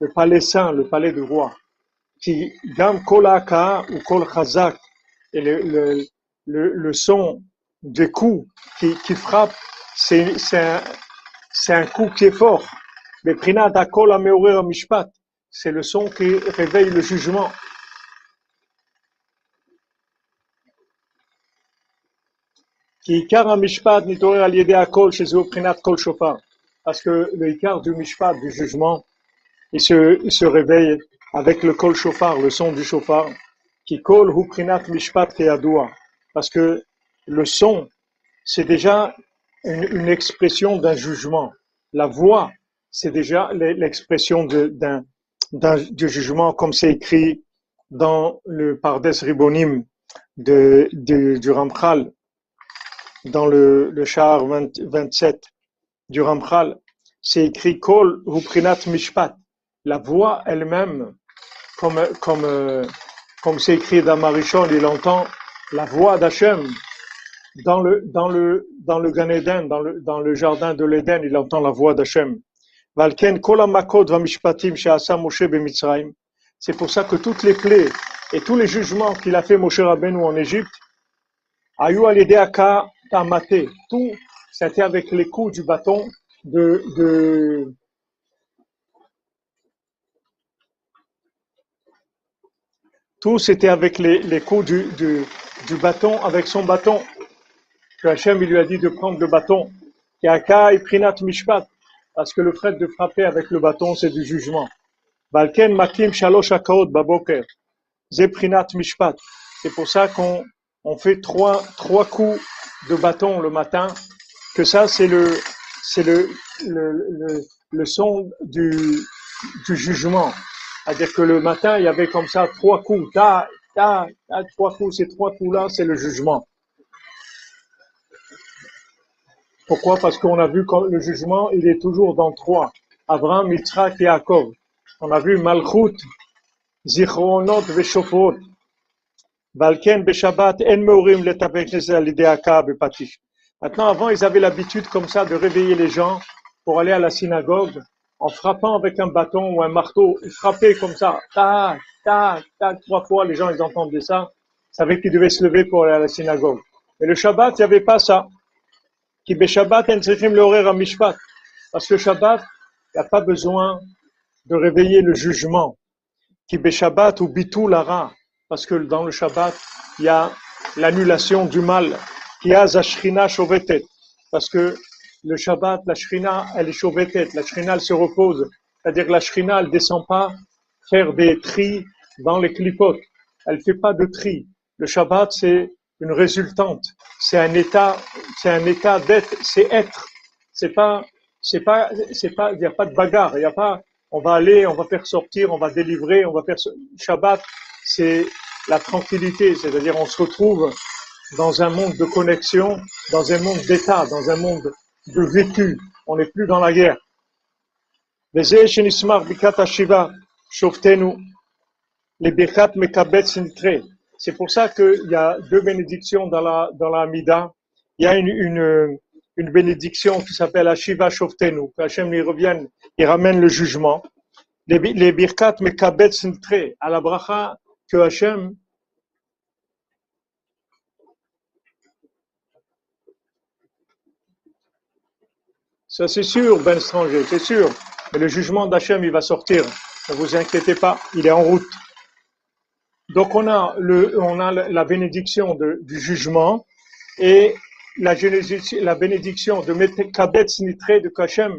S1: le palais saint, le palais du roi. Qui, dam kolaka ou kol chazak, et le, le, le, son des coups qui, qui frappe, c'est, un, un coup qui est fort. C'est le son qui réveille le jugement. Parce que le ikar du mishpat, du jugement, il se, il se réveille avec le kol shofar, le son du shofar, qui kol hu prinat mishpat Parce que le son, c'est déjà une expression d'un jugement. La voix, c'est déjà l'expression du jugement, comme c'est écrit dans le Pardes Ribonim de, du Ramchal, dans le, le char 27 du Ramchal, c'est écrit Kol Huprinat Mishpat. La voix elle-même, comme, comme, comme c'est écrit dans Marichon, il entend la voix d'Hachem. Dans le, dans le, dans le Gan Eden, dans le, dans le jardin de l'Éden, il entend la voix d'Hachem. C'est pour ça que toutes les plaies et tous les jugements qu'il a fait Moshe Rabbeinu en Égypte, Ayu Alidéaka Tamate, tout c'était avec les coups du bâton de, de tout c'était avec les, coups du, bâton, avec son bâton, que Hachem lui a dit de prendre le bâton. Yaka Prinat Mishpat, parce que le fait de frapper avec le bâton, c'est du jugement. Balken Makim Shalosh Akaot Baboker. Zeprinat Mishpat. C'est pour ça qu'on on fait trois, trois coups de bâton le matin, que ça, c'est le, c'est le, le, le, le, son du, du jugement. C'est-à-dire que le matin, il y avait comme ça trois coups, ta, ta, ta, trois coups, ces trois coups-là, c'est le jugement. Pourquoi? Parce qu'on a vu que le jugement, il est toujours dans trois. Abraham, Yitzhak et Yaakov. On a vu Malchut, Zichronot Veshofot. Balken Beshabbat En Meurim. Maintenant, avant, ils avaient l'habitude comme ça de réveiller les gens pour aller à la synagogue en frappant avec un bâton ou un marteau. Ils frappaient comme ça, tac, tac, tac, trois fois. Les gens, ils entendaient ça. Ils savaient qu'ils devaient se lever pour aller à la synagogue. Mais le Shabbat, il n'y avait pas ça. En à Mishpat. Parce que Shabbat, il n'y a pas besoin de réveiller le jugement. Qui Shabbat ou Bitou Lara, parce que dans le Shabbat, il y a l'annulation du mal. Qui a Zashrina Shovetet, parce que le Shabbat, la Shrina, elle est Shovetet, la Shrina, elle se repose. C'est-à-dire que la Shrina, elle descend pas faire des tris dans les clipotes. Elle fait pas de tri. Le Shabbat, c'est une résultante. C'est un état, c'est un état d'être, c'est être. C'est pas, c'est pas, c'est pas, il n'y a pas de bagarre. Il y a pas, on va aller, on va faire sortir, on va délivrer, on va faire. Shabbat, c'est la tranquillité, c'est-à-dire on se retrouve dans un monde de connexion, dans un monde d'état, dans un monde de vécu. On n'est plus dans la guerre. Les C'est pour ça qu'il y a deux bénédictions dans la, dans. Il y a une, bénédiction qui s'appelle Ashiva Shoftenu, Hachem lui revienne, il ramène le jugement. Les, les birkat mekabet sintre, à la bracha que Hachem Ça c'est sûr, Ben Stranger, c'est sûr. Mais le jugement d'Hachem, il va sortir. Ne vous inquiétez pas, il est en route. Donc on a, le, on a la bénédiction du jugement et la, la bénédiction de Kabet Nitré de Kachem,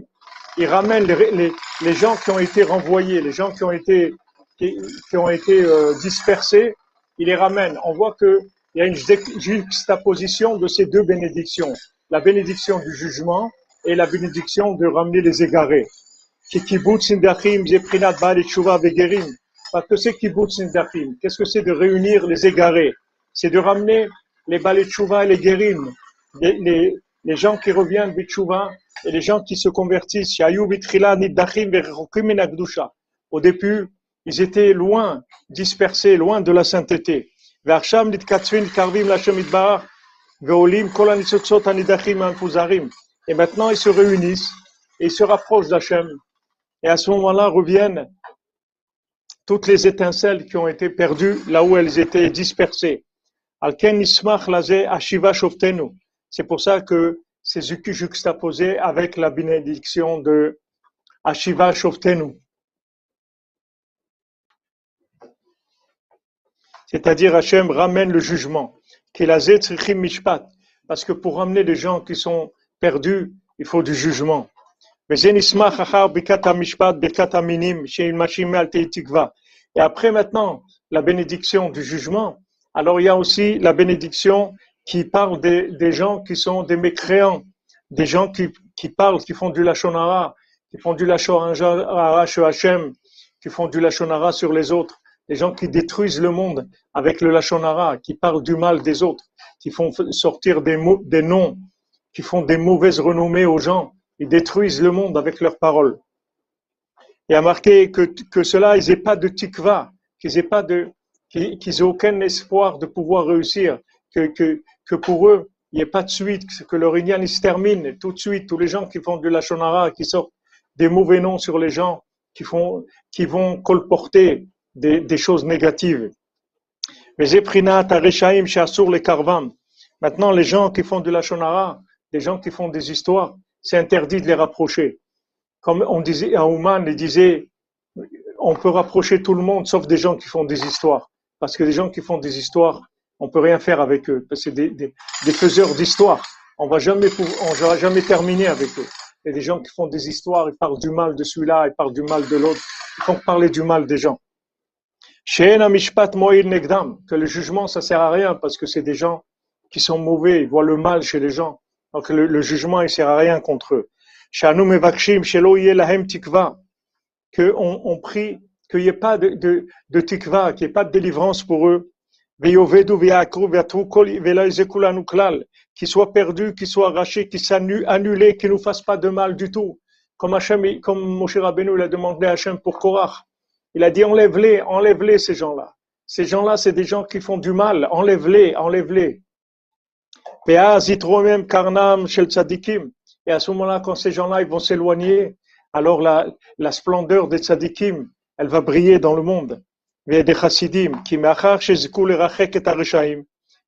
S1: il ramène les, les, les, gens qui ont été renvoyés, les gens qui ont été, qui ont été euh, dispersés, il les ramène. On voit qu'il y a une juxtaposition de ces deux bénédictions. La bénédiction du jugement et la bénédiction de ramener les égarés. Parce que c'est kibbutz indachim. Qu'est-ce que c'est de réunir les égarés? C'est de ramener les baletchouva et les guérim, les, les, gens qui reviennent bitchouva et les gens qui se convertissent. Au début, ils étaient loin, dispersés, loin de la sainteté. Et maintenant, ils se réunissent et ils se rapprochent d'Hachem. Et à ce moment-là reviennent toutes les étincelles qui ont été perdues là où elles étaient dispersées. C'est pour ça que c'est juxtaposé avec la bénédiction de Ashiva Shoftenu. C'est-à-dire Hachem ramène le jugement. Parce que pour ramener les gens qui sont perdus, il faut du jugement. Et après maintenant, la bénédiction du jugement, alors il y a aussi la bénédiction qui parle des, gens qui sont des mécréants, des gens qui, qui parlent, qui font du lachonara, qui font du lachonara chez Hachem, qui font du lachonara sur les autres, des gens qui détruisent le monde avec le lachonara, qui parlent du mal des autres, qui font sortir des, mots, des noms, qui font des mauvaises renommées aux gens, ils détruisent le monde avec leurs paroles. Il a marqué que, que cela, ils n'aient pas de tikva, qu'ils n'aient pas de, qu'ils aucun espoir de pouvoir réussir, que, que, que pour eux, il n'y ait pas de suite, que leur union se termine tout de suite. Tous les gens qui font de la shonara, qui sortent des mauvais noms sur les gens, qui, font, qui vont colporter des, des choses négatives. Maintenant, les gens qui font de la shonara, les gens qui font des histoires, c'est interdit de les rapprocher. Comme on disait à Ouman, il disait, on peut rapprocher tout le monde sauf des gens qui font des histoires. Parce que les gens qui font des histoires, on peut rien faire avec eux. C'est des, des, des, faiseurs d'histoires. On va jamais, on va jamais terminer avec eux. A des gens qui font des histoires, ils parlent du mal de celui-là, ils parlent du mal de l'autre. Ils font parler du mal des gens. Que le jugement, ça sert à rien parce que c'est des gens qui sont mauvais, ils voient le mal chez les gens. Donc le, jugement, il sert à rien contre eux. Que on, prie qu'il n'y ait pas de, tikva, qu'il n'y ait pas de délivrance pour eux. Qu'ils soient perdus, qu'ils soient arrachés, qu'ils soient annulés, qu'ils ne nous fassent pas de mal du tout. Comme Hachem, comme Moshe Rabbeinu l'a demandé à Hachem pour Korach. Il a dit enlève-les, enlève-les ces gens-là. Ces gens-là, c'est des gens qui font du mal. Enlève-les, enlève-les. Et à ce moment-là, quand ces gens-là vont s'éloigner, alors la, splendeur des tzadikim, elle va briller dans le monde. des chassidim, qui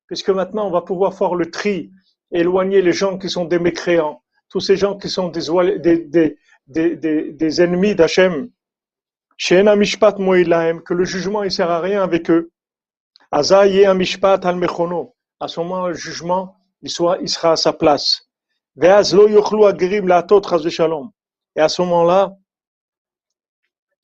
S1: puisque maintenant on va pouvoir faire le tri, éloigner les gens qui sont des mécréants, tous ces gens qui sont des, des, des, des, des ennemis d'Hachem, que le jugement ne sert à rien avec eux. À ce moment, le jugement, il, soit, il sera à sa place. Et à ce moment-là,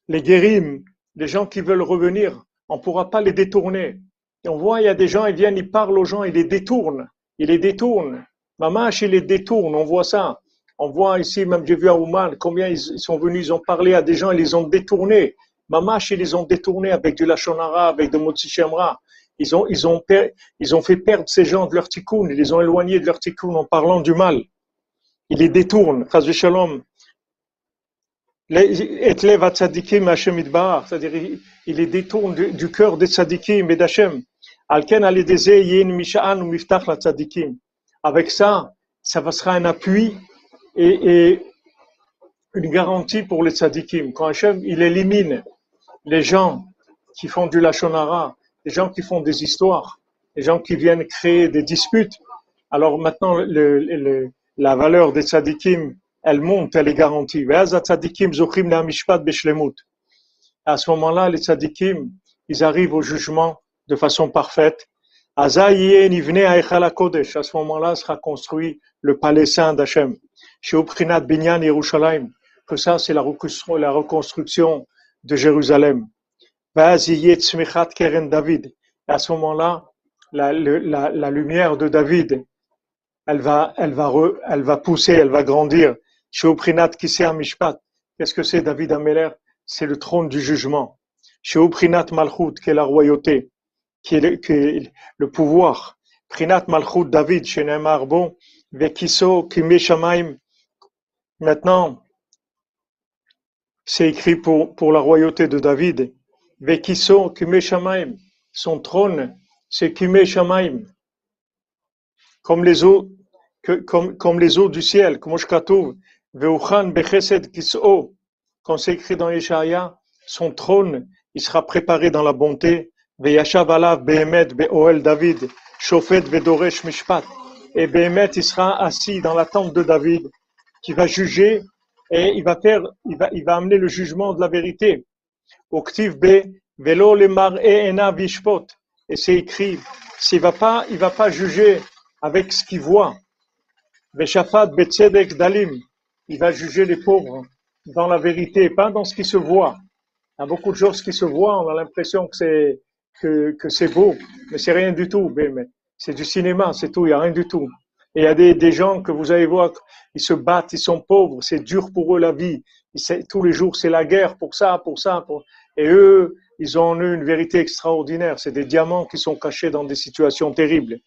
S1: les guérims, les gens qui veulent revenir, on ne pourra pas les détourner. Et on voit, il y a des gens, ils viennent, ils parlent aux gens, ils les détournent. Ils les détournent. Mamash, ils les détournent, on voit ça. On voit ici, même j'ai vu à Ouman, combien ils sont venus, ils ont parlé à des gens, ils les ont détournés. Mamash, ils les ont détournés avec du Lachonara, avec de Motsi ils ont, ils, ont ils ont fait perdre ces gens de leur tikkun, ils les ont éloignés de leur tikkun en parlant du mal. Ils les détournent, shalom. C'est-à-dire, il les détourne du, cœur des tzadikim et d'Hachem. Avec ça, ça sera un appui et, et une garantie pour les tzadikim. Quand Hachem, il élimine les gens qui font du lachonara, les gens qui font des histoires, les gens qui viennent créer des disputes. Alors maintenant, la valeur des tzadikim, elle monte, elle est garantie. À ce moment-là, les tzadikim, ils arrivent au jugement de façon parfaite. À ce moment-là sera construit le palais saint d'Hachem. Chez Binyan Yerushalayim, que ça c'est la reconstruction de Jérusalem. David. Et à ce moment-là, la, la, la, lumière de David, elle va, elle va, re, elle va pousser, elle va grandir. Mishpat. Qu'est-ce que c'est David Ameler C'est le trône du jugement. Sheuprinat Malchut, qui est la royauté, qui est le, qui est le pouvoir. Prinat Malchut David, chez Bon, Vekiso, Kimeshamaim. Maintenant, c'est écrit pour, pour la royauté de David. Vekiso Kimeshamaim, son trône, c'est Kimeshamaim. Comme les eaux, que, comme, comme les eaux du ciel, comme Oshkatouv, Veuchan Bechesed Kiso, comme c'est écrit dans Yeshaya, son trône, il sera préparé dans la bonté. Veyashav alav behemet be'oel David, shofet vedoresh mishpat. Et behemet, il sera assis dans la tente de David, qui va juger et il va faire, il va, il va amener le jugement de la vérité. Et c'est écrit, s'il va pas, il va pas juger avec ce qu'il voit. Dalim. Il va juger les pauvres dans la vérité, pas dans ce qui se voit. Il y a beaucoup de choses qui se voient, on a l'impression que c'est que, que c'est beau, mais c'est rien du tout. Mais, mais c'est du cinéma, c'est tout, il n'y a rien du tout. Et il y a des, gens que vous allez voir, ils se battent, ils sont pauvres, c'est dur pour eux la vie. Tous les jours, c'est la guerre pour ça, pour ça. Et eux, ils ont eux une vérité extraordinaire. C'est des diamants qui sont cachés dans des situations terribles.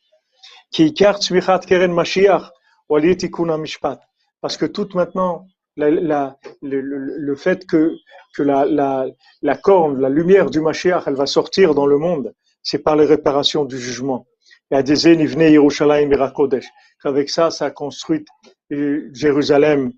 S1: Parce que tout maintenant, le, fait que, la corne, la lumière du Mashiach, elle va sortir dans le monde, c'est par les réparations du jugement. Il y a des Enivne Yerushalayim Irakodesh. Avec ça, ça a construit euh, Jérusalem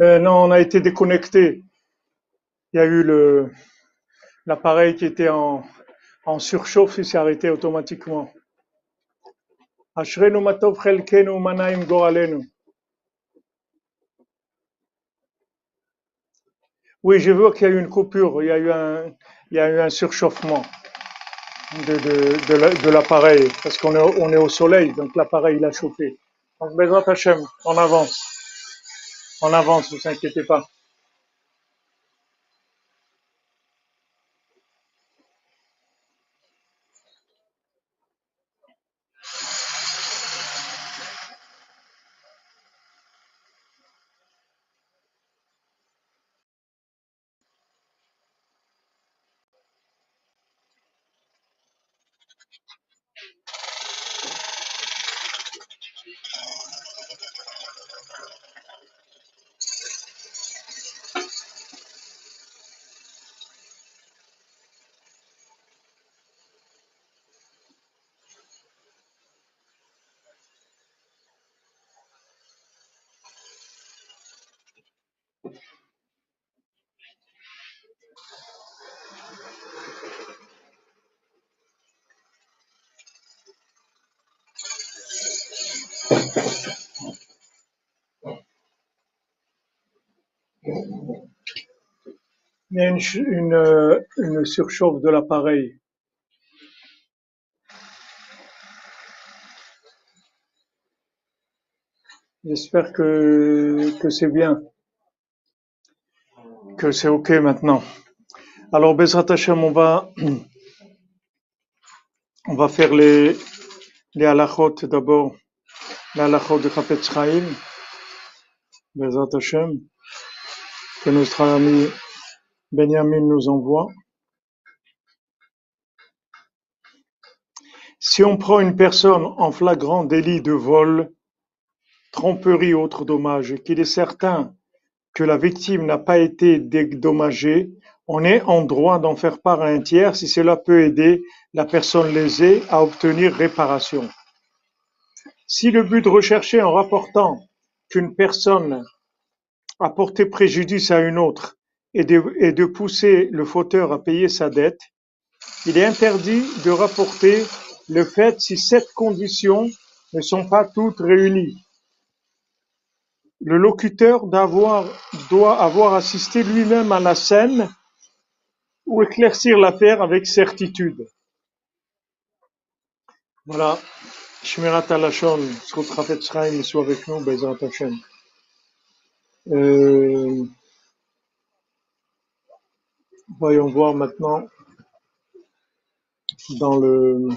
S1: Euh, non, on a été déconnecté. Il y a eu l'appareil qui était en, surchauffe, il s'est arrêté automatiquement. Oui, je vois qu'il y a eu une coupure, il y a eu un, surchauffement de, de, de la- de l'appareil, parce qu'on est, au- soleil, donc l'appareil il a chauffé. Donc, on avance, on avance, ne vous inquiétez pas. Il y a euh, une surchauffe de l'appareil. J'espère que, que c'est bien, que c'est OK maintenant. Alors, Bezrat Hashem, on va, on va faire les, les halachot d'abord, halachot de Chafetz Chaim, Bezrat Hashem, que notre ami Benjamin nous envoie. Si on prend une personne en flagrant délit de vol, tromperie ou autre dommage, qu'il est certain que la victime n'a pas été dédommagée, on est en droit d'en faire part à un tiers si cela peut aider la personne lésée à obtenir réparation. Si le but recherché en rapportant qu'une personne a porté préjudice à une autre est de, pousser le fauteur à payer sa dette, il est interdit de rapporter le fait si cette conditions ne sont pas toutes réunies. Le locuteur doit avoir assisté lui-même à la scène ou éclaircir l'affaire avec certitude. Voilà. Shmirat Alashon, Zchut Chafetz Chaim soit avec nous, Bezrat Hashem. Euh, voyons voir maintenant dans le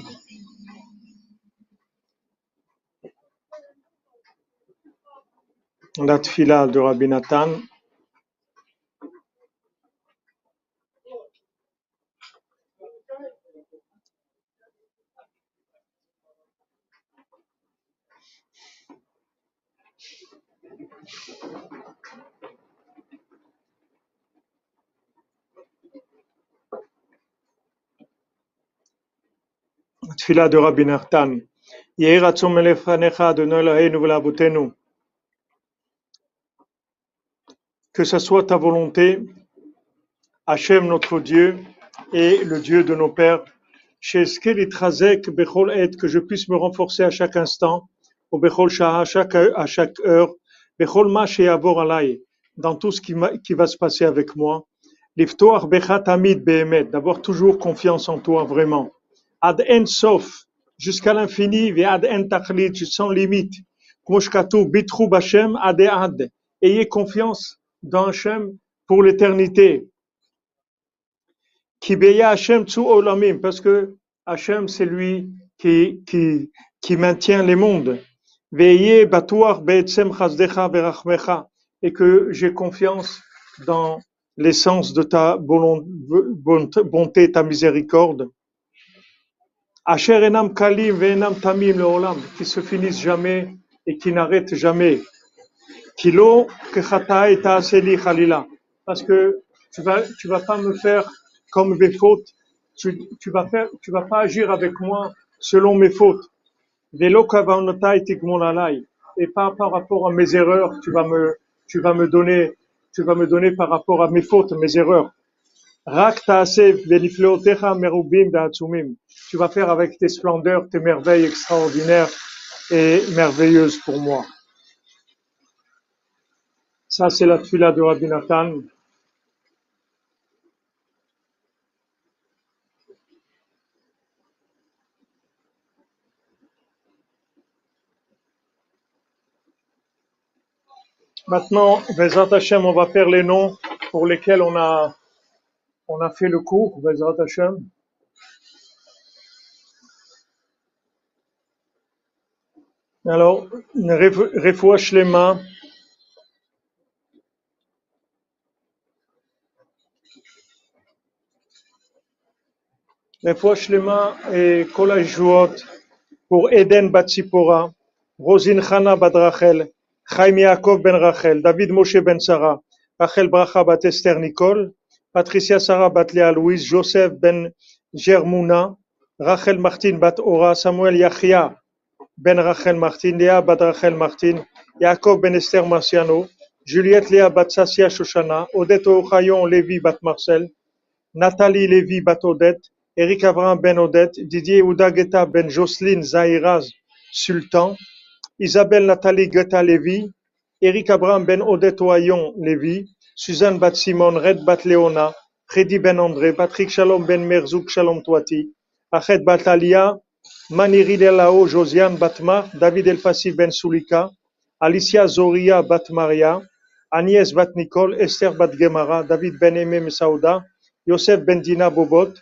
S1: la de Rabbi Nathan. De Rabbi Nathan. Yehi ratzon melefanecha Adonai Eloheinu v'lavotenu. Que ce soit ta volonté, Hachem notre Dieu et le Dieu de nos pères, chez Skelitrazek Bechol Et, que je puisse me renforcer à chaque instant, au Bechol à chaque, à chaque heure, dans tout ce qui, va se passer avec moi. L'iftoar bechatamid behemet, d'avoir toujours confiance en toi vraiment. Ad en sof, jusqu'à l'infini, ve ad en tachlit, sans limite. Kmoshkatu bitrou bachem ad ad. Ayez confiance dans Hachem pour l'éternité. Kibeya Hachem tsu olamim, parce que Hachem c'est lui qui, qui, qui maintient les mondes. Et que j'ai confiance dans l'essence de ta bonté, ta miséricorde. Asher enam kalim ve'enam tamim leolam, qui se finissent jamais et qui n'arrêtent jamais. Kilo kechata et ta'aseli chalila. Parce que tu vas, vas pas me faire comme mes fautes. Tu, tu tu vas pas agir avec moi selon mes fautes. Et pas par rapport à mes erreurs, tu vas me, tu vas me donner, tu vas me donner par rapport à mes fautes, mes erreurs. Tu vas faire avec tes splendeurs, tes merveilles extraordinaires et merveilleuses pour moi. Ça, c'est la tfila de Rabbi Nathan. Maintenant, Bezrat Hashem, on va faire les noms pour lesquels on a, on a fait le cours, Bezrat. Alors, Refoua Shlema, Refoua Shlema et Kol pour Eden Batsipora, Rosine Chana Badrachel, Chaim Yaakov ben Rachel, David Moshe ben Sarah, Rachel Bracha bat Esther Nicole, Patricia Sarah bat Léa Louise, Joseph ben Germuna, Rachel Martin bat Ora, Samuel Yachia ben Rachel Martin, Léa bat Rachel Martin, Yaakov ben Esther Marciano, Juliette Léa bat Sassia Shoshana, Odette Ochayon Lévi bat Marcel, Nathalie Lévi bat Odette, Eric Abraham ben Odette, Didier Oudageta ben Jocelyne Zahiraz Sultan, Isabelle Nathalie Guetta Lévy, Eric Abraham Ben Odette Oyon Lévy, Suzanne Bat Simon, Red Bat Léona, Freddy Ben André, Patrick Shalom Ben Merzouk Shalom Toati, Achet Bat Alia, Maniri Delao Josiane Batma, David Elfassi Ben Sulika, Alicia Zoria Bat Maria, Agnès Bat Nicole, Esther Bat Gemara, David Ben Aimé Saouda, Yosef Ben Dina Bobot,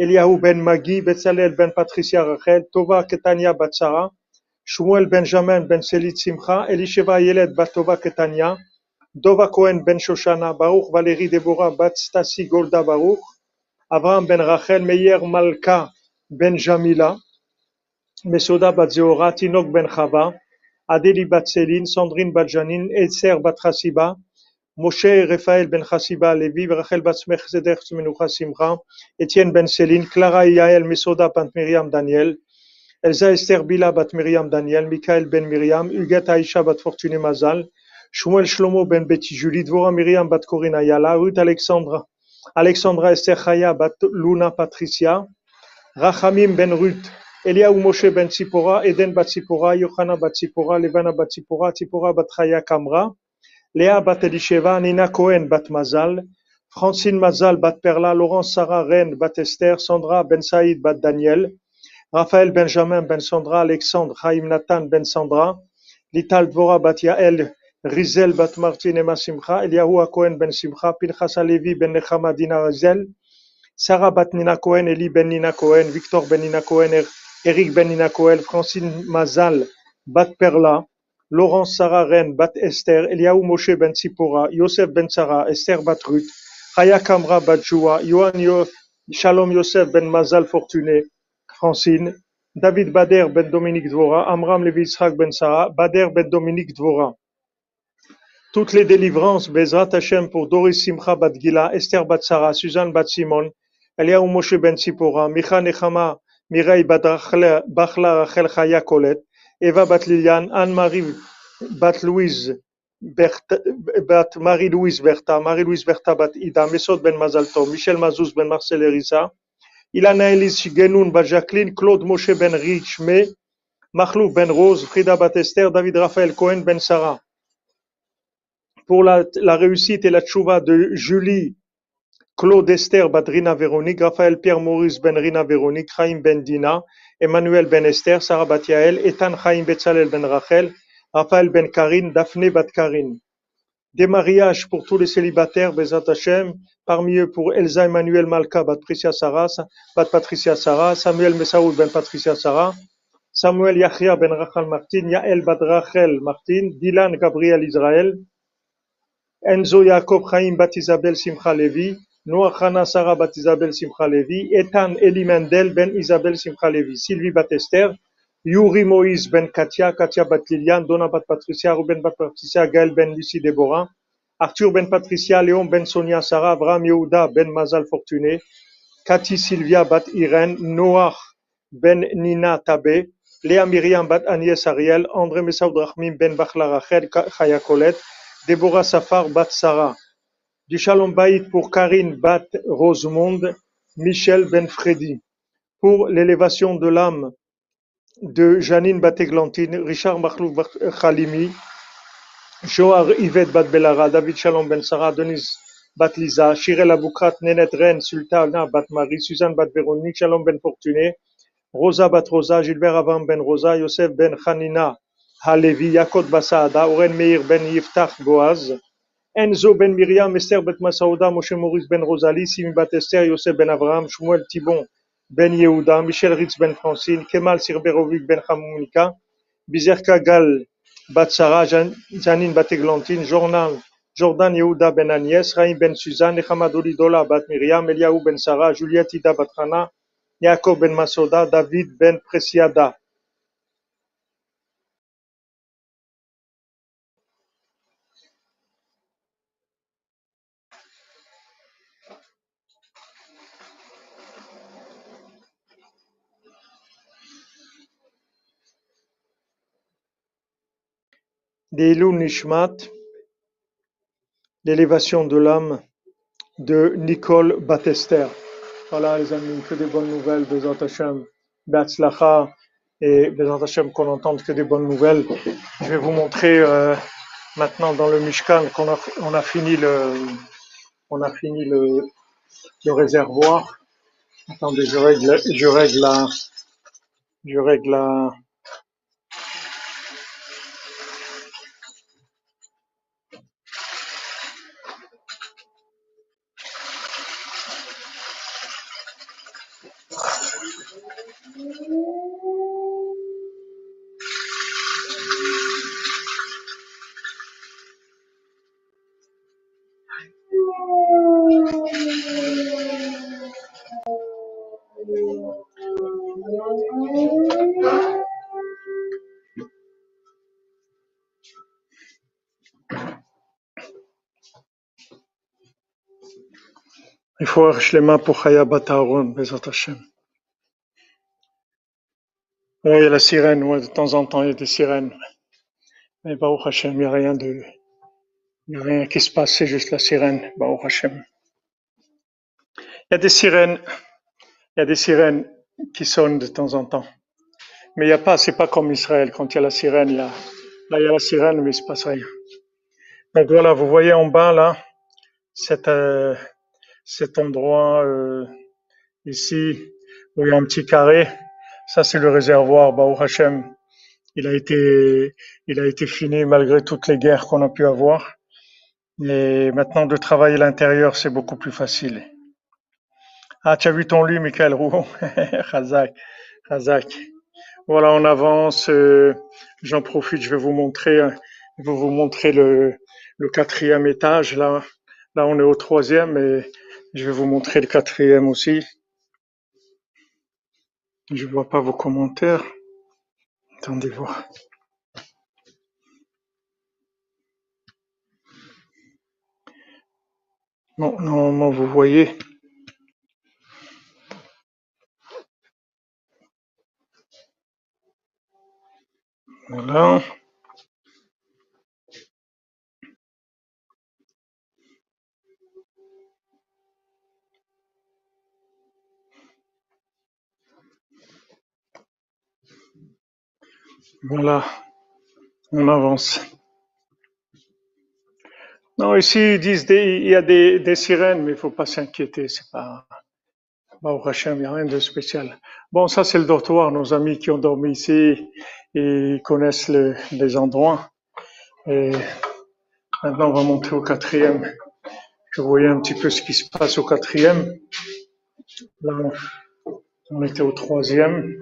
S1: Eliahu Ben Magi, Betzalel Ben Patricia Rachel, Tova Ketania Bat Sarah, Shmuel Benjamin ben Selit Simcha, Elisheva Yeled Batova Ketania, Dova Cohen ben Shoshana, Baruch Valérie Deborah bat Stasi Golda Baruch, Avraham ben Rachel, Meyer Malka ben Jamila, Mesoda bat Zeora, Tinok ben Chava, Adeli bat Selin, Sandrine bat Janin, Etzer bat Chasiba, Moshe Raphaël ben Chasiba Levi, Rachel bat Smech Zeder Menucha Simcha, Etienne ben Selin, Clara Yael Mesoda bat Miriam Daniel, Elsa Esther Bila bat Miriam Daniel, Michael ben Miriam, Huguette Aisha bat Fortuné Mazal, Shmuel Shlomo ben Betty Julie, Dvora Miriam bat Corinna Yala, Ruth Alexandra, Alexandra Esther Chaya bat Luna Patricia, Rachamim ben Ruth, Eliaou Moshe ben Tzipora, Eden bat Tzipora, Yohana bat Tzipora, Levana bat Tzipora, Tzipora bat Chaya Kamra, Léa bat Elisheva, Nina Cohen bat Mazal, Francine Mazal bat Perla, Laurence Sarah Ren bat Esther, Sandra ben Saïd bat Daniel, Raphaël Benjamin Ben Sandra, Alexandre Chaim Nathan Ben Sandra, Lital Dvora Bat Yael, Rizel Bat Martin Emma Simcha, Eliyahu Cohen Ben Simcha, Pinchas Alevi Ben Nechama Dina Rizel, Sarah Bat Nina Cohen, Eli Ben Nina Cohen, Victor Ben Nina Cohen, Eric Ben Nina Cohen, Francine Mazal Bat Perla, Laurence Sarah Ren Bat Esther, Eliyahu Moshe Ben Tzipora, Yosef Ben Sarah, Esther Bat Ruth, Chaya Kamra Bat Joua, Yohan Shalom Yosef Ben Mazal Fortuné, Francine, David Bader ben Dominique Dvora, Amram Levi Yitzhak ben Sarah, Bader ben Dominique Dvora. Toutes les délivrances, Bezrat Hashem pour Doris Simcha bat Gila, Esther bat Sarah, Suzanne bat Simon, Eliaou Moshe ben Tzipora, Micha Nechama, Mireille Bachla Rachel Chaya Colette, Eva bat Liliane, Anne-Marie bat Louise, bat Marie-Louise Bertha, Marie-Louise Bertha bat Ida, ben Mazalto, Michel Mazouz ben Marcel Erisa, Ilana Elise Genoun bat Jacqueline, Claude Moshe ben Richme, Mahlouf ben Rose, Frida Batester, David Raphaël Cohen ben Sarah. Pour la, réussite et la tchouva de Julie, Claude Esther Badrina Véronique, Raphaël Pierre Maurice ben Rina Véronique, Chaim ben Dina, Emmanuel ben Esther, Sarah bat Yael, Ethan Chaim Betzalel ben Rachel, Raphaël ben Karine, Daphné bat Karine. Des mariages pour tous les célibataires, Bezat Hashem, parmi eux pour Elsa Emmanuel Malka, Bat Patricia Sarah, Patricia Sarah, Samuel Messaoud Ben Patricia Sarah, Samuel Yachia Ben Rachel Martin, Yael Bat Rachel Martin, Dylan Gabriel Israël, Enzo Jacob Chaim Bat Isabel Simcha Levi, Noah Hana Sarah Bat Isabel Simcha Ethan Eli Mendel Ben Isabel Simcha Levi, Sylvie Bat Yuri Moïse Ben Katia, Katia Bat Lilian, Donna Bat Patricia, Ruben Bat Patricia, Gaël Ben Lucie Deborah, Arthur Ben Patricia, Léon Ben Sonia, Sarah, Abraham Yehuda Ben Mazal Fortuné, Cathy Sylvia Bat Irène, Noah Ben Nina Tabé, Léa Myriam Bat Agnès Ariel, André Messaoud Ben Bachla Rachel, Chaya Colette, Déborah Safar Bat Sarah. Du Shalom Bayit pour Karine Bat Rosemonde, Michel Ben Freddy. Pour l'élévation de l'âme de Janine Bat Églantine, Richard Makhlouf Bat Khalimi, Joar Yvette Bat Belara, David Shalom Ben Sarah, Denise Bat Lisa, Shirel Aboukrat, Nenet Ren, Sultana Bat Marie, Suzanne Bat Véronique, Shalom Ben Fortuné, Rosa Bat Rosa, Gilbert Avam Ben Rosa, Yosef Ben Hanina Halevi, Yakot Basaada, Oren Meir Ben Yiftach Boaz, Enzo Ben Miriam, Esther Bet Masaouda, Moshe Maurice Ben Rosalie, Simi Bat Esther, Yosef Ben Abraham, Shmuel Thibon Ben Yehuda, Michel Ritz Ben Francine, Kemal Sirberovic Ben Hamounika, Bizerka Gal Bat Sarah, Jan- Janine Bat Eglantine, Jordan, Jordan Yehuda Ben Agnès, Raïm Ben Suzanne, Nechama Dola Bat Miriam, Ben Sarah, Juliette Ida Bat Hana, Yaakov Ben Masoda, David Ben Presiada. Leilou Nishmat, l'élévation de l'âme de Nicole Batester. Voilà les amis, que des bonnes nouvelles, Bezat Hashem, Be'atzlacha, et Bezat Hashem qu'on entende que des bonnes nouvelles. Je vais vous montrer euh, maintenant dans le Mishkan qu'on a, on a fini le, le réservoir. Attendez, je règle, je règle la, je règle la, il y a la sirène, de temps en temps il y a des sirènes. Mais Hashem, il n'y a rien de, rien qui se passe, c'est juste la sirène, Hashem. Il y a des sirènes, il y a des sirènes qui sonnent de temps en temps. Mais il n'y a pas, c'est pas comme Israël, quand il y a la sirène, là, là il y a la sirène, mais il se passe rien. Donc voilà, vous voyez en bas, là, cet, euh, cet endroit, euh, ici, où il y a un petit carré, ça c'est le réservoir, Baruch Hashem. Il a été, il a été fini malgré toutes les guerres qu'on a pu avoir. Et maintenant, de travailler l'intérieur, c'est beaucoup plus facile. Ah, tu as vu ton lit, Michael Rouault Chazak, Chazak. Voilà, on avance. euh, J'en profite, je vais vous montrer, je vais vous montrer le, le quatrième étage. Là, là, on est au troisième, je vais vous montrer le quatrième aussi. Je vois pas vos commentaires. Attendez voir. Bon, normalement, vous voyez. Voilà. Voilà. On avance. Non, ici, ils disent il y a des, sirènes, mais il faut pas s'inquiéter. C'est pas, Hashem, il n'y a rien de spécial. Bon, ça, c'est le dortoir. Nos amis qui ont dormi ici, ils connaissent le- les endroits. Et maintenant, on va monter au quatrième. Je voyais un petit peu ce qui se passe au quatrième. Là, on était au troisième.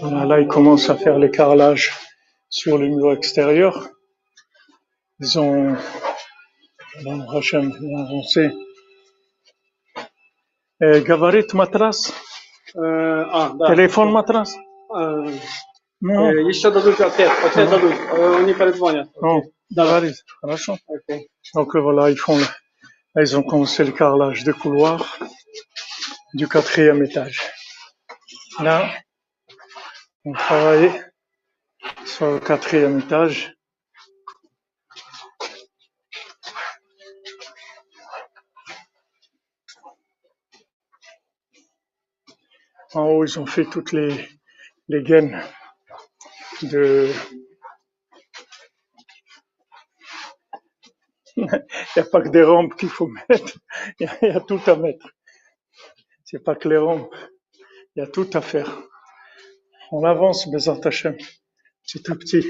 S1: Voilà, là, ils commencent à faire les carrelages sur les murs extérieurs. Ils ont avancé. Euh, Gavarit matras.
S2: Euh,
S1: Telefon matras.
S2: No. Jeszcze dodłużę, otwierdzę, dodłużę. Oni
S1: перезвонят.
S2: Non,
S1: Gavarit, хорошо. Donc euh, voilà, ils font, ils ont commencé le carrelage des couloirs du quatrième étage. Là, on travaille sur le quatrième étage. En haut, ils ont fait toutes les, les gaines de... Il n'y a pas que des rampes qu'il faut mettre, il y, a, il y a tout à mettre. C'est pas rampes, il y a tout à faire. On avance, Bézant Hachem. C'est tout petit.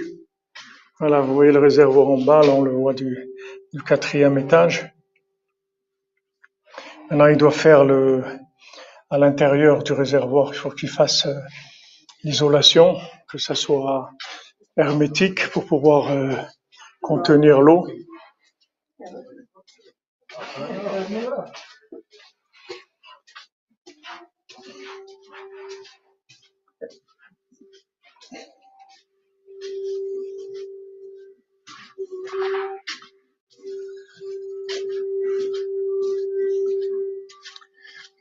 S1: Voilà, vous voyez le réservoir en bas, là on le voit du, quatrième étage. Maintenant, il doit faire le, à l'intérieur du réservoir, il faut qu'il fasse euh, l'isolation, que ça soit hermétique pour pouvoir euh, contenir l'eau.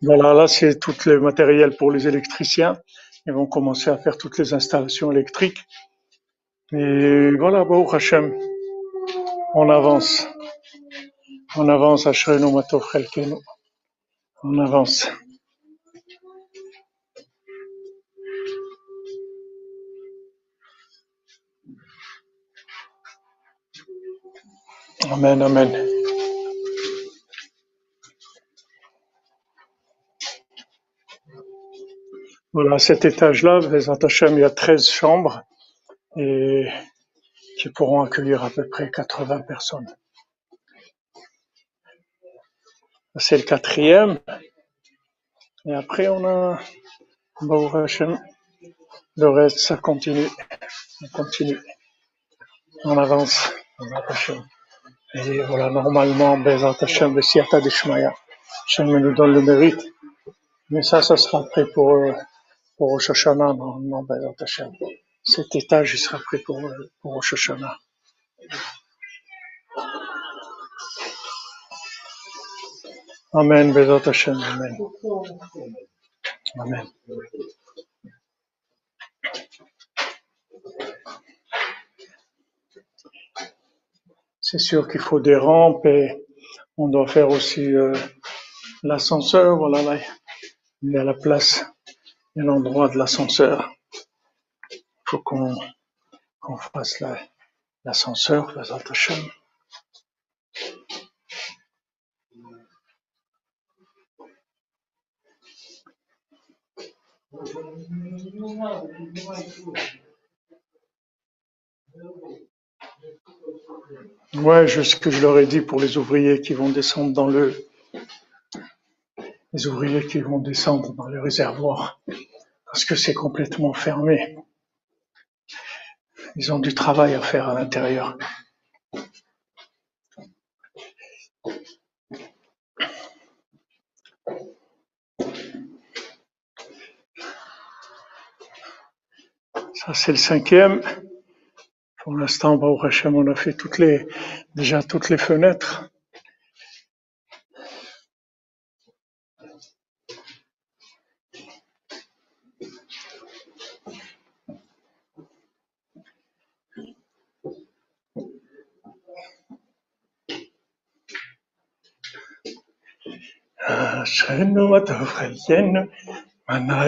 S1: Voilà, là c'est tout le matériel pour les électriciens. Ils vont commencer à faire toutes les installations électriques. Et voilà, Baruch Hashem, on avance. On avance, Ashrenu Matov. On avance. Amen, amen. Voilà, cet étage-là, il y a 13 chambres et qui pourront accueillir à peu près 80 personnes. C'est le quatrième. Et après, on a. Le reste, ça continue. On continue. On avance. Hashem. Et voilà, normalement, Bezat Hashem, Bessiata Deshmaya. Hashem nous donne le mérite. Mais ça, ça sera prêt pour, euh, pour Rosh Hashanah, normalement, Bezat Hashem. Cet étage, il sera prêt pour, euh, pour Rosh Hashanah. Amen, Bezat Hashem, Amen. Amen. C'est sûr qu'il faut des rampes et on doit faire aussi euh, l'ascenseur. Voilà, là, il y a la place, a l'endroit de l'ascenseur. Il faut qu'on fasse la- l'ascenseur, Bezat Hashem. Ouais, je ce que je leur ai dit pour les ouvriers qui vont descendre dans le, les ouvriers qui vont descendre dans le réservoir, parce que c'est complètement fermé. Ils ont du travail à faire à l'intérieur. Ça, c'est le cinquième. Pour l'instant, Baruch Hashem, on a fait toutes les, déjà toutes les fenêtres. אשרינו מה טוב חיינו, מה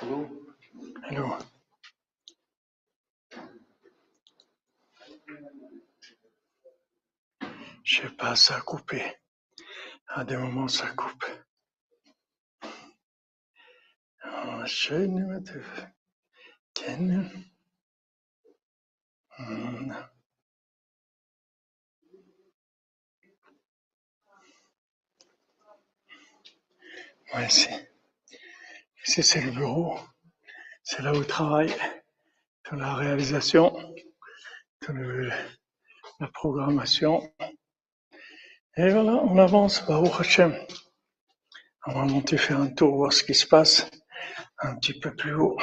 S1: Je sais pas, ça a. À des moments, ça coupe. Moi hmm. aussi c'est le bureau. C'est là où je travaille. Dans la réalisation, le- la programmation. Et voilà, on avance, Baruch. On va monter faire un tour, voir ce qui se passe un petit peu plus haut.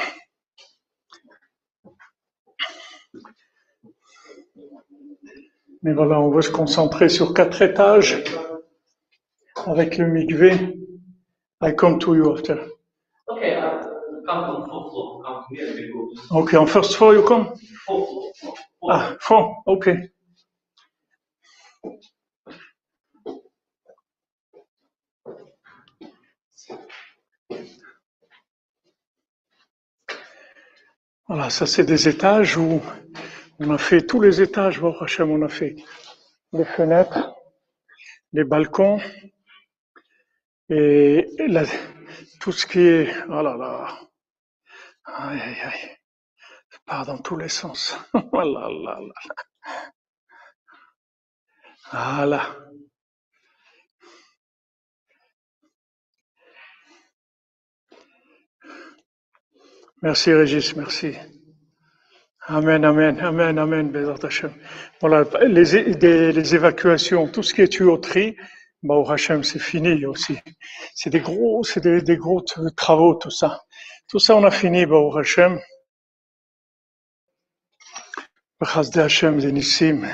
S1: Mais voilà, on veut se concentrer sur quatre étages avec le mikvé. I come to you after.
S3: Okay,
S1: on first floor you come?
S3: fourth floor. Fourth.
S1: Ah, four, okay. Voilà, ça c'est des étages où on a fait tous les étages, Baruch Hashem, on a fait les fenêtres, les balcons et la- tout ce qui est, oh là là, aïe aïe aïe, ça part dans tous les sens. Oh là là là. Voilà. Merci Régis, merci. Amen, amen, amen, amen, Bézat Hashem. Voilà, les, des- les évacuations, tout ce qui est tuyauterie, bah, au Hachem, c'est fini aussi. C'est des gros, c'est des, gros travaux, tout ça. Tout ça, on a fini, au Hachem. B'chasdei Hashem, Nissim,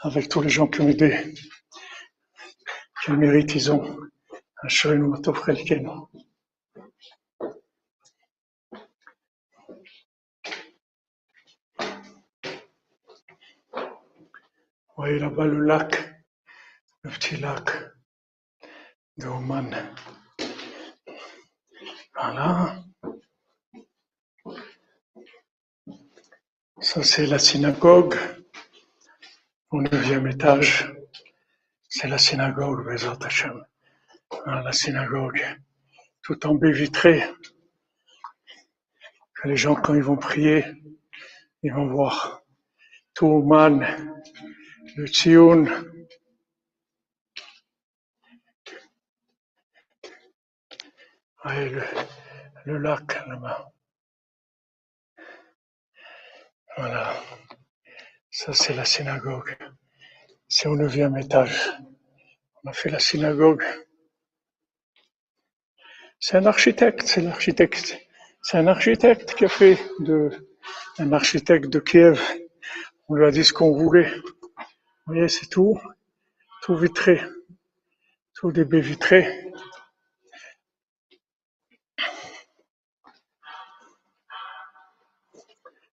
S1: avec tous les gens qui ont aidé. Quel mérite ils ont. Asherenu Matov Chelkenu. Vous voyez là-bas le lac, le petit lac de Oman. Voilà. Ça, c'est la synagogue au neuvième étage. C'est la synagogue, Bezat Hashem. Voilà, la synagogue, tout en baie vitrée. Que les gens, quand ils vont prier, ils vont voir tout le. Ouais, le, le lac là-bas. Voilà. Ça, c'est la synagogue. C'est au neuvième étage. On a fait la synagogue. C'est un architecte, c'est l'architecte. C'est un architecte qui a fait de, un architecte de Kiev. On lui a dit ce qu'on voulait. Vous voyez, c'est tout, tout vitré. Tout des baies vitrées.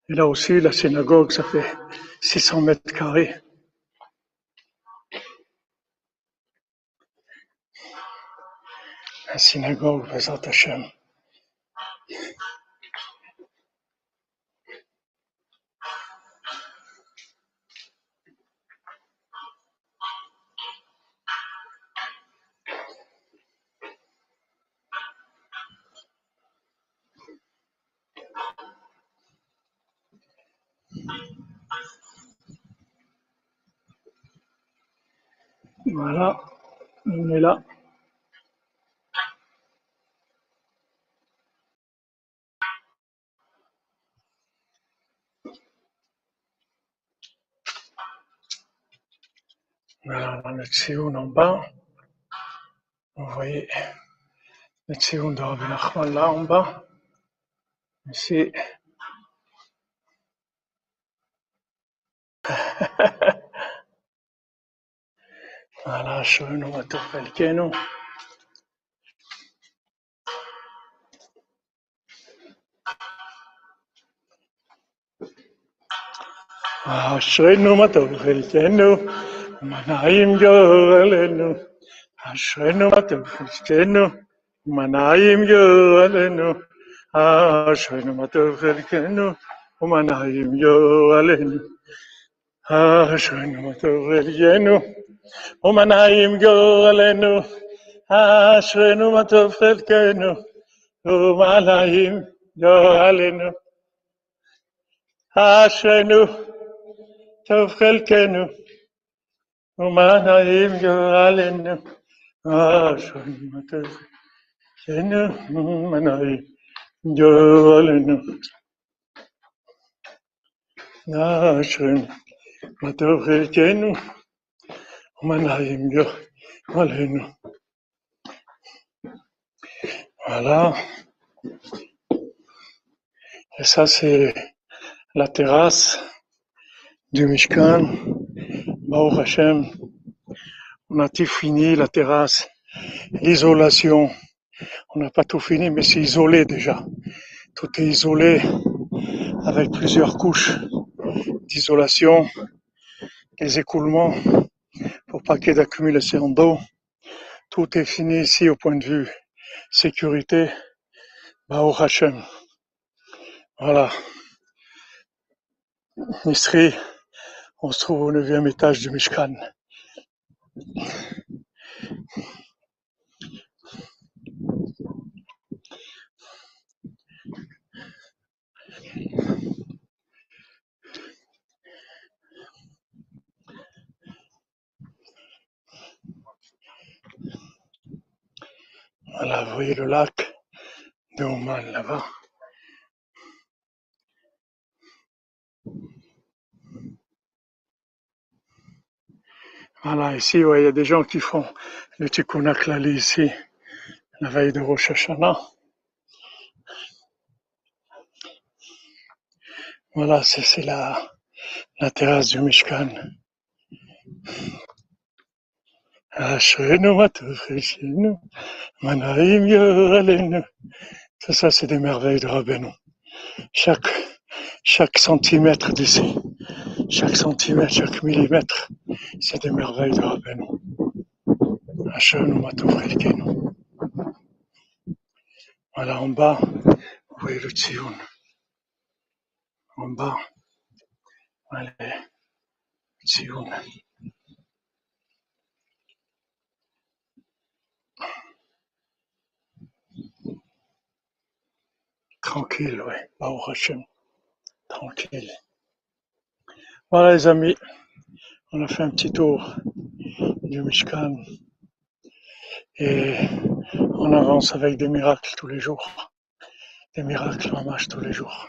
S1: Et là aussi, la synagogue, ça fait 600 mètres carrés. La synagogue, Bezat Hashem. Voilà, on est là. Voilà, on en bas. Vous voyez le Tsioun de Rabbi Nachman là en bas. Ici. voilà, schön, on va te faire le canon. ఆశ్రయను మతను మనాయం గోవలను ఆశ్రయను మతను మనాయం గోవలను ఆశ్రయను మతను మనాయం గోవలను ఆశ్రయను మతను ومن هايم قولنو عشرنو ما تفلكنو وما لايم قولنو عشرنو تفلكنو وما لايم قولنو عشرنو ما تفلكنو وما لايم قولنو عشرنو ما تفلكنو Voilà. Et ça, c'est la terrasse du Mishkan. Baruch Hashem, on a tout fini, la terrasse, l'isolation. On n'a pas tout fini, mais c'est isolé déjà. Tout est isolé avec plusieurs couches d'isolation, les écoulements ait d'accumulation d'eau. Tout est fini ici au point de vue sécurité. Baruch Hashem. Voilà. Misri, on se trouve au neuvième étage du Mishkan. Voilà, vous voyez le lac de Oman là-bas. Voilà, ici, il y a des gens qui font le Tikkun ici, la veille de Rosh Hashanah. Voilà, c'est c'est la, la terrasse du Mishkan. Ashrenu matov cheshenu, manaim yoralenu. Tout ça, c'est des merveilles de Rabbeinu. Chaque, chaque centimètre d'ici, chaque centimètre, chaque millimètre, c'est des merveilles de Rabbeinu. Ashrenu matov cheshenu. Voilà, en bas, vous voyez le Tzion. En bas, le Tzion. Tranquille, ouais. Baruch. Tranquille. Voilà, les amis. On a fait un petit tour du Mishkan. Et on avance avec des miracles tous les jours. Des miracles en marche tous les jours.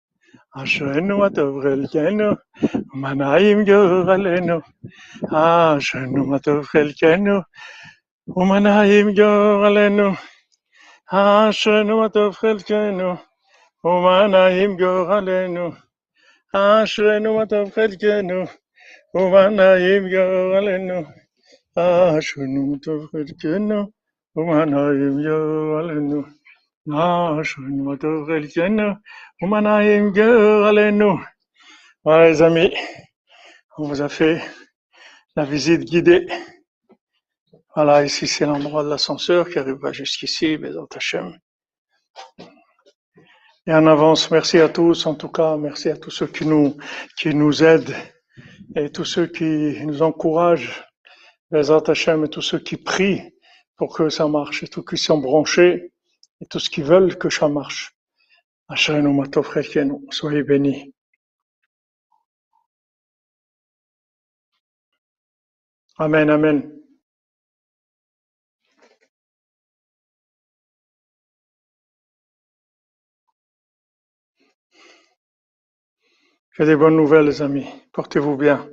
S1: אשרנו מה טוב חלקנו, ומה נעים גורלנו. אשרנו מה טוב חלקנו, ומה נעים גורלנו. אשרנו מה טוב חלקנו, ומה נעים גורלנו. אשרנו מה טוב חלקנו, ומה נעים גורלנו. אשרנו מה טוב חלקנו, ומה נעים גורלנו. Voilà les amis, on vous a fait la visite guidée. Voilà, ici c'est l'endroit de l'ascenseur qui arrive jusqu'ici, Bézant Hachem. Et en avance, merci à tous, en tout cas, merci à tous ceux qui nous, qui nous aident et tous ceux qui nous encouragent, Bézant Hachem, et tous ceux qui prient pour que ça marche, et tous qui sont branchés, et tous qui veulent que ça marche. Soyez bénis. Amen, amen. J'ai des bonnes nouvelles, les amis. Portez-vous bien.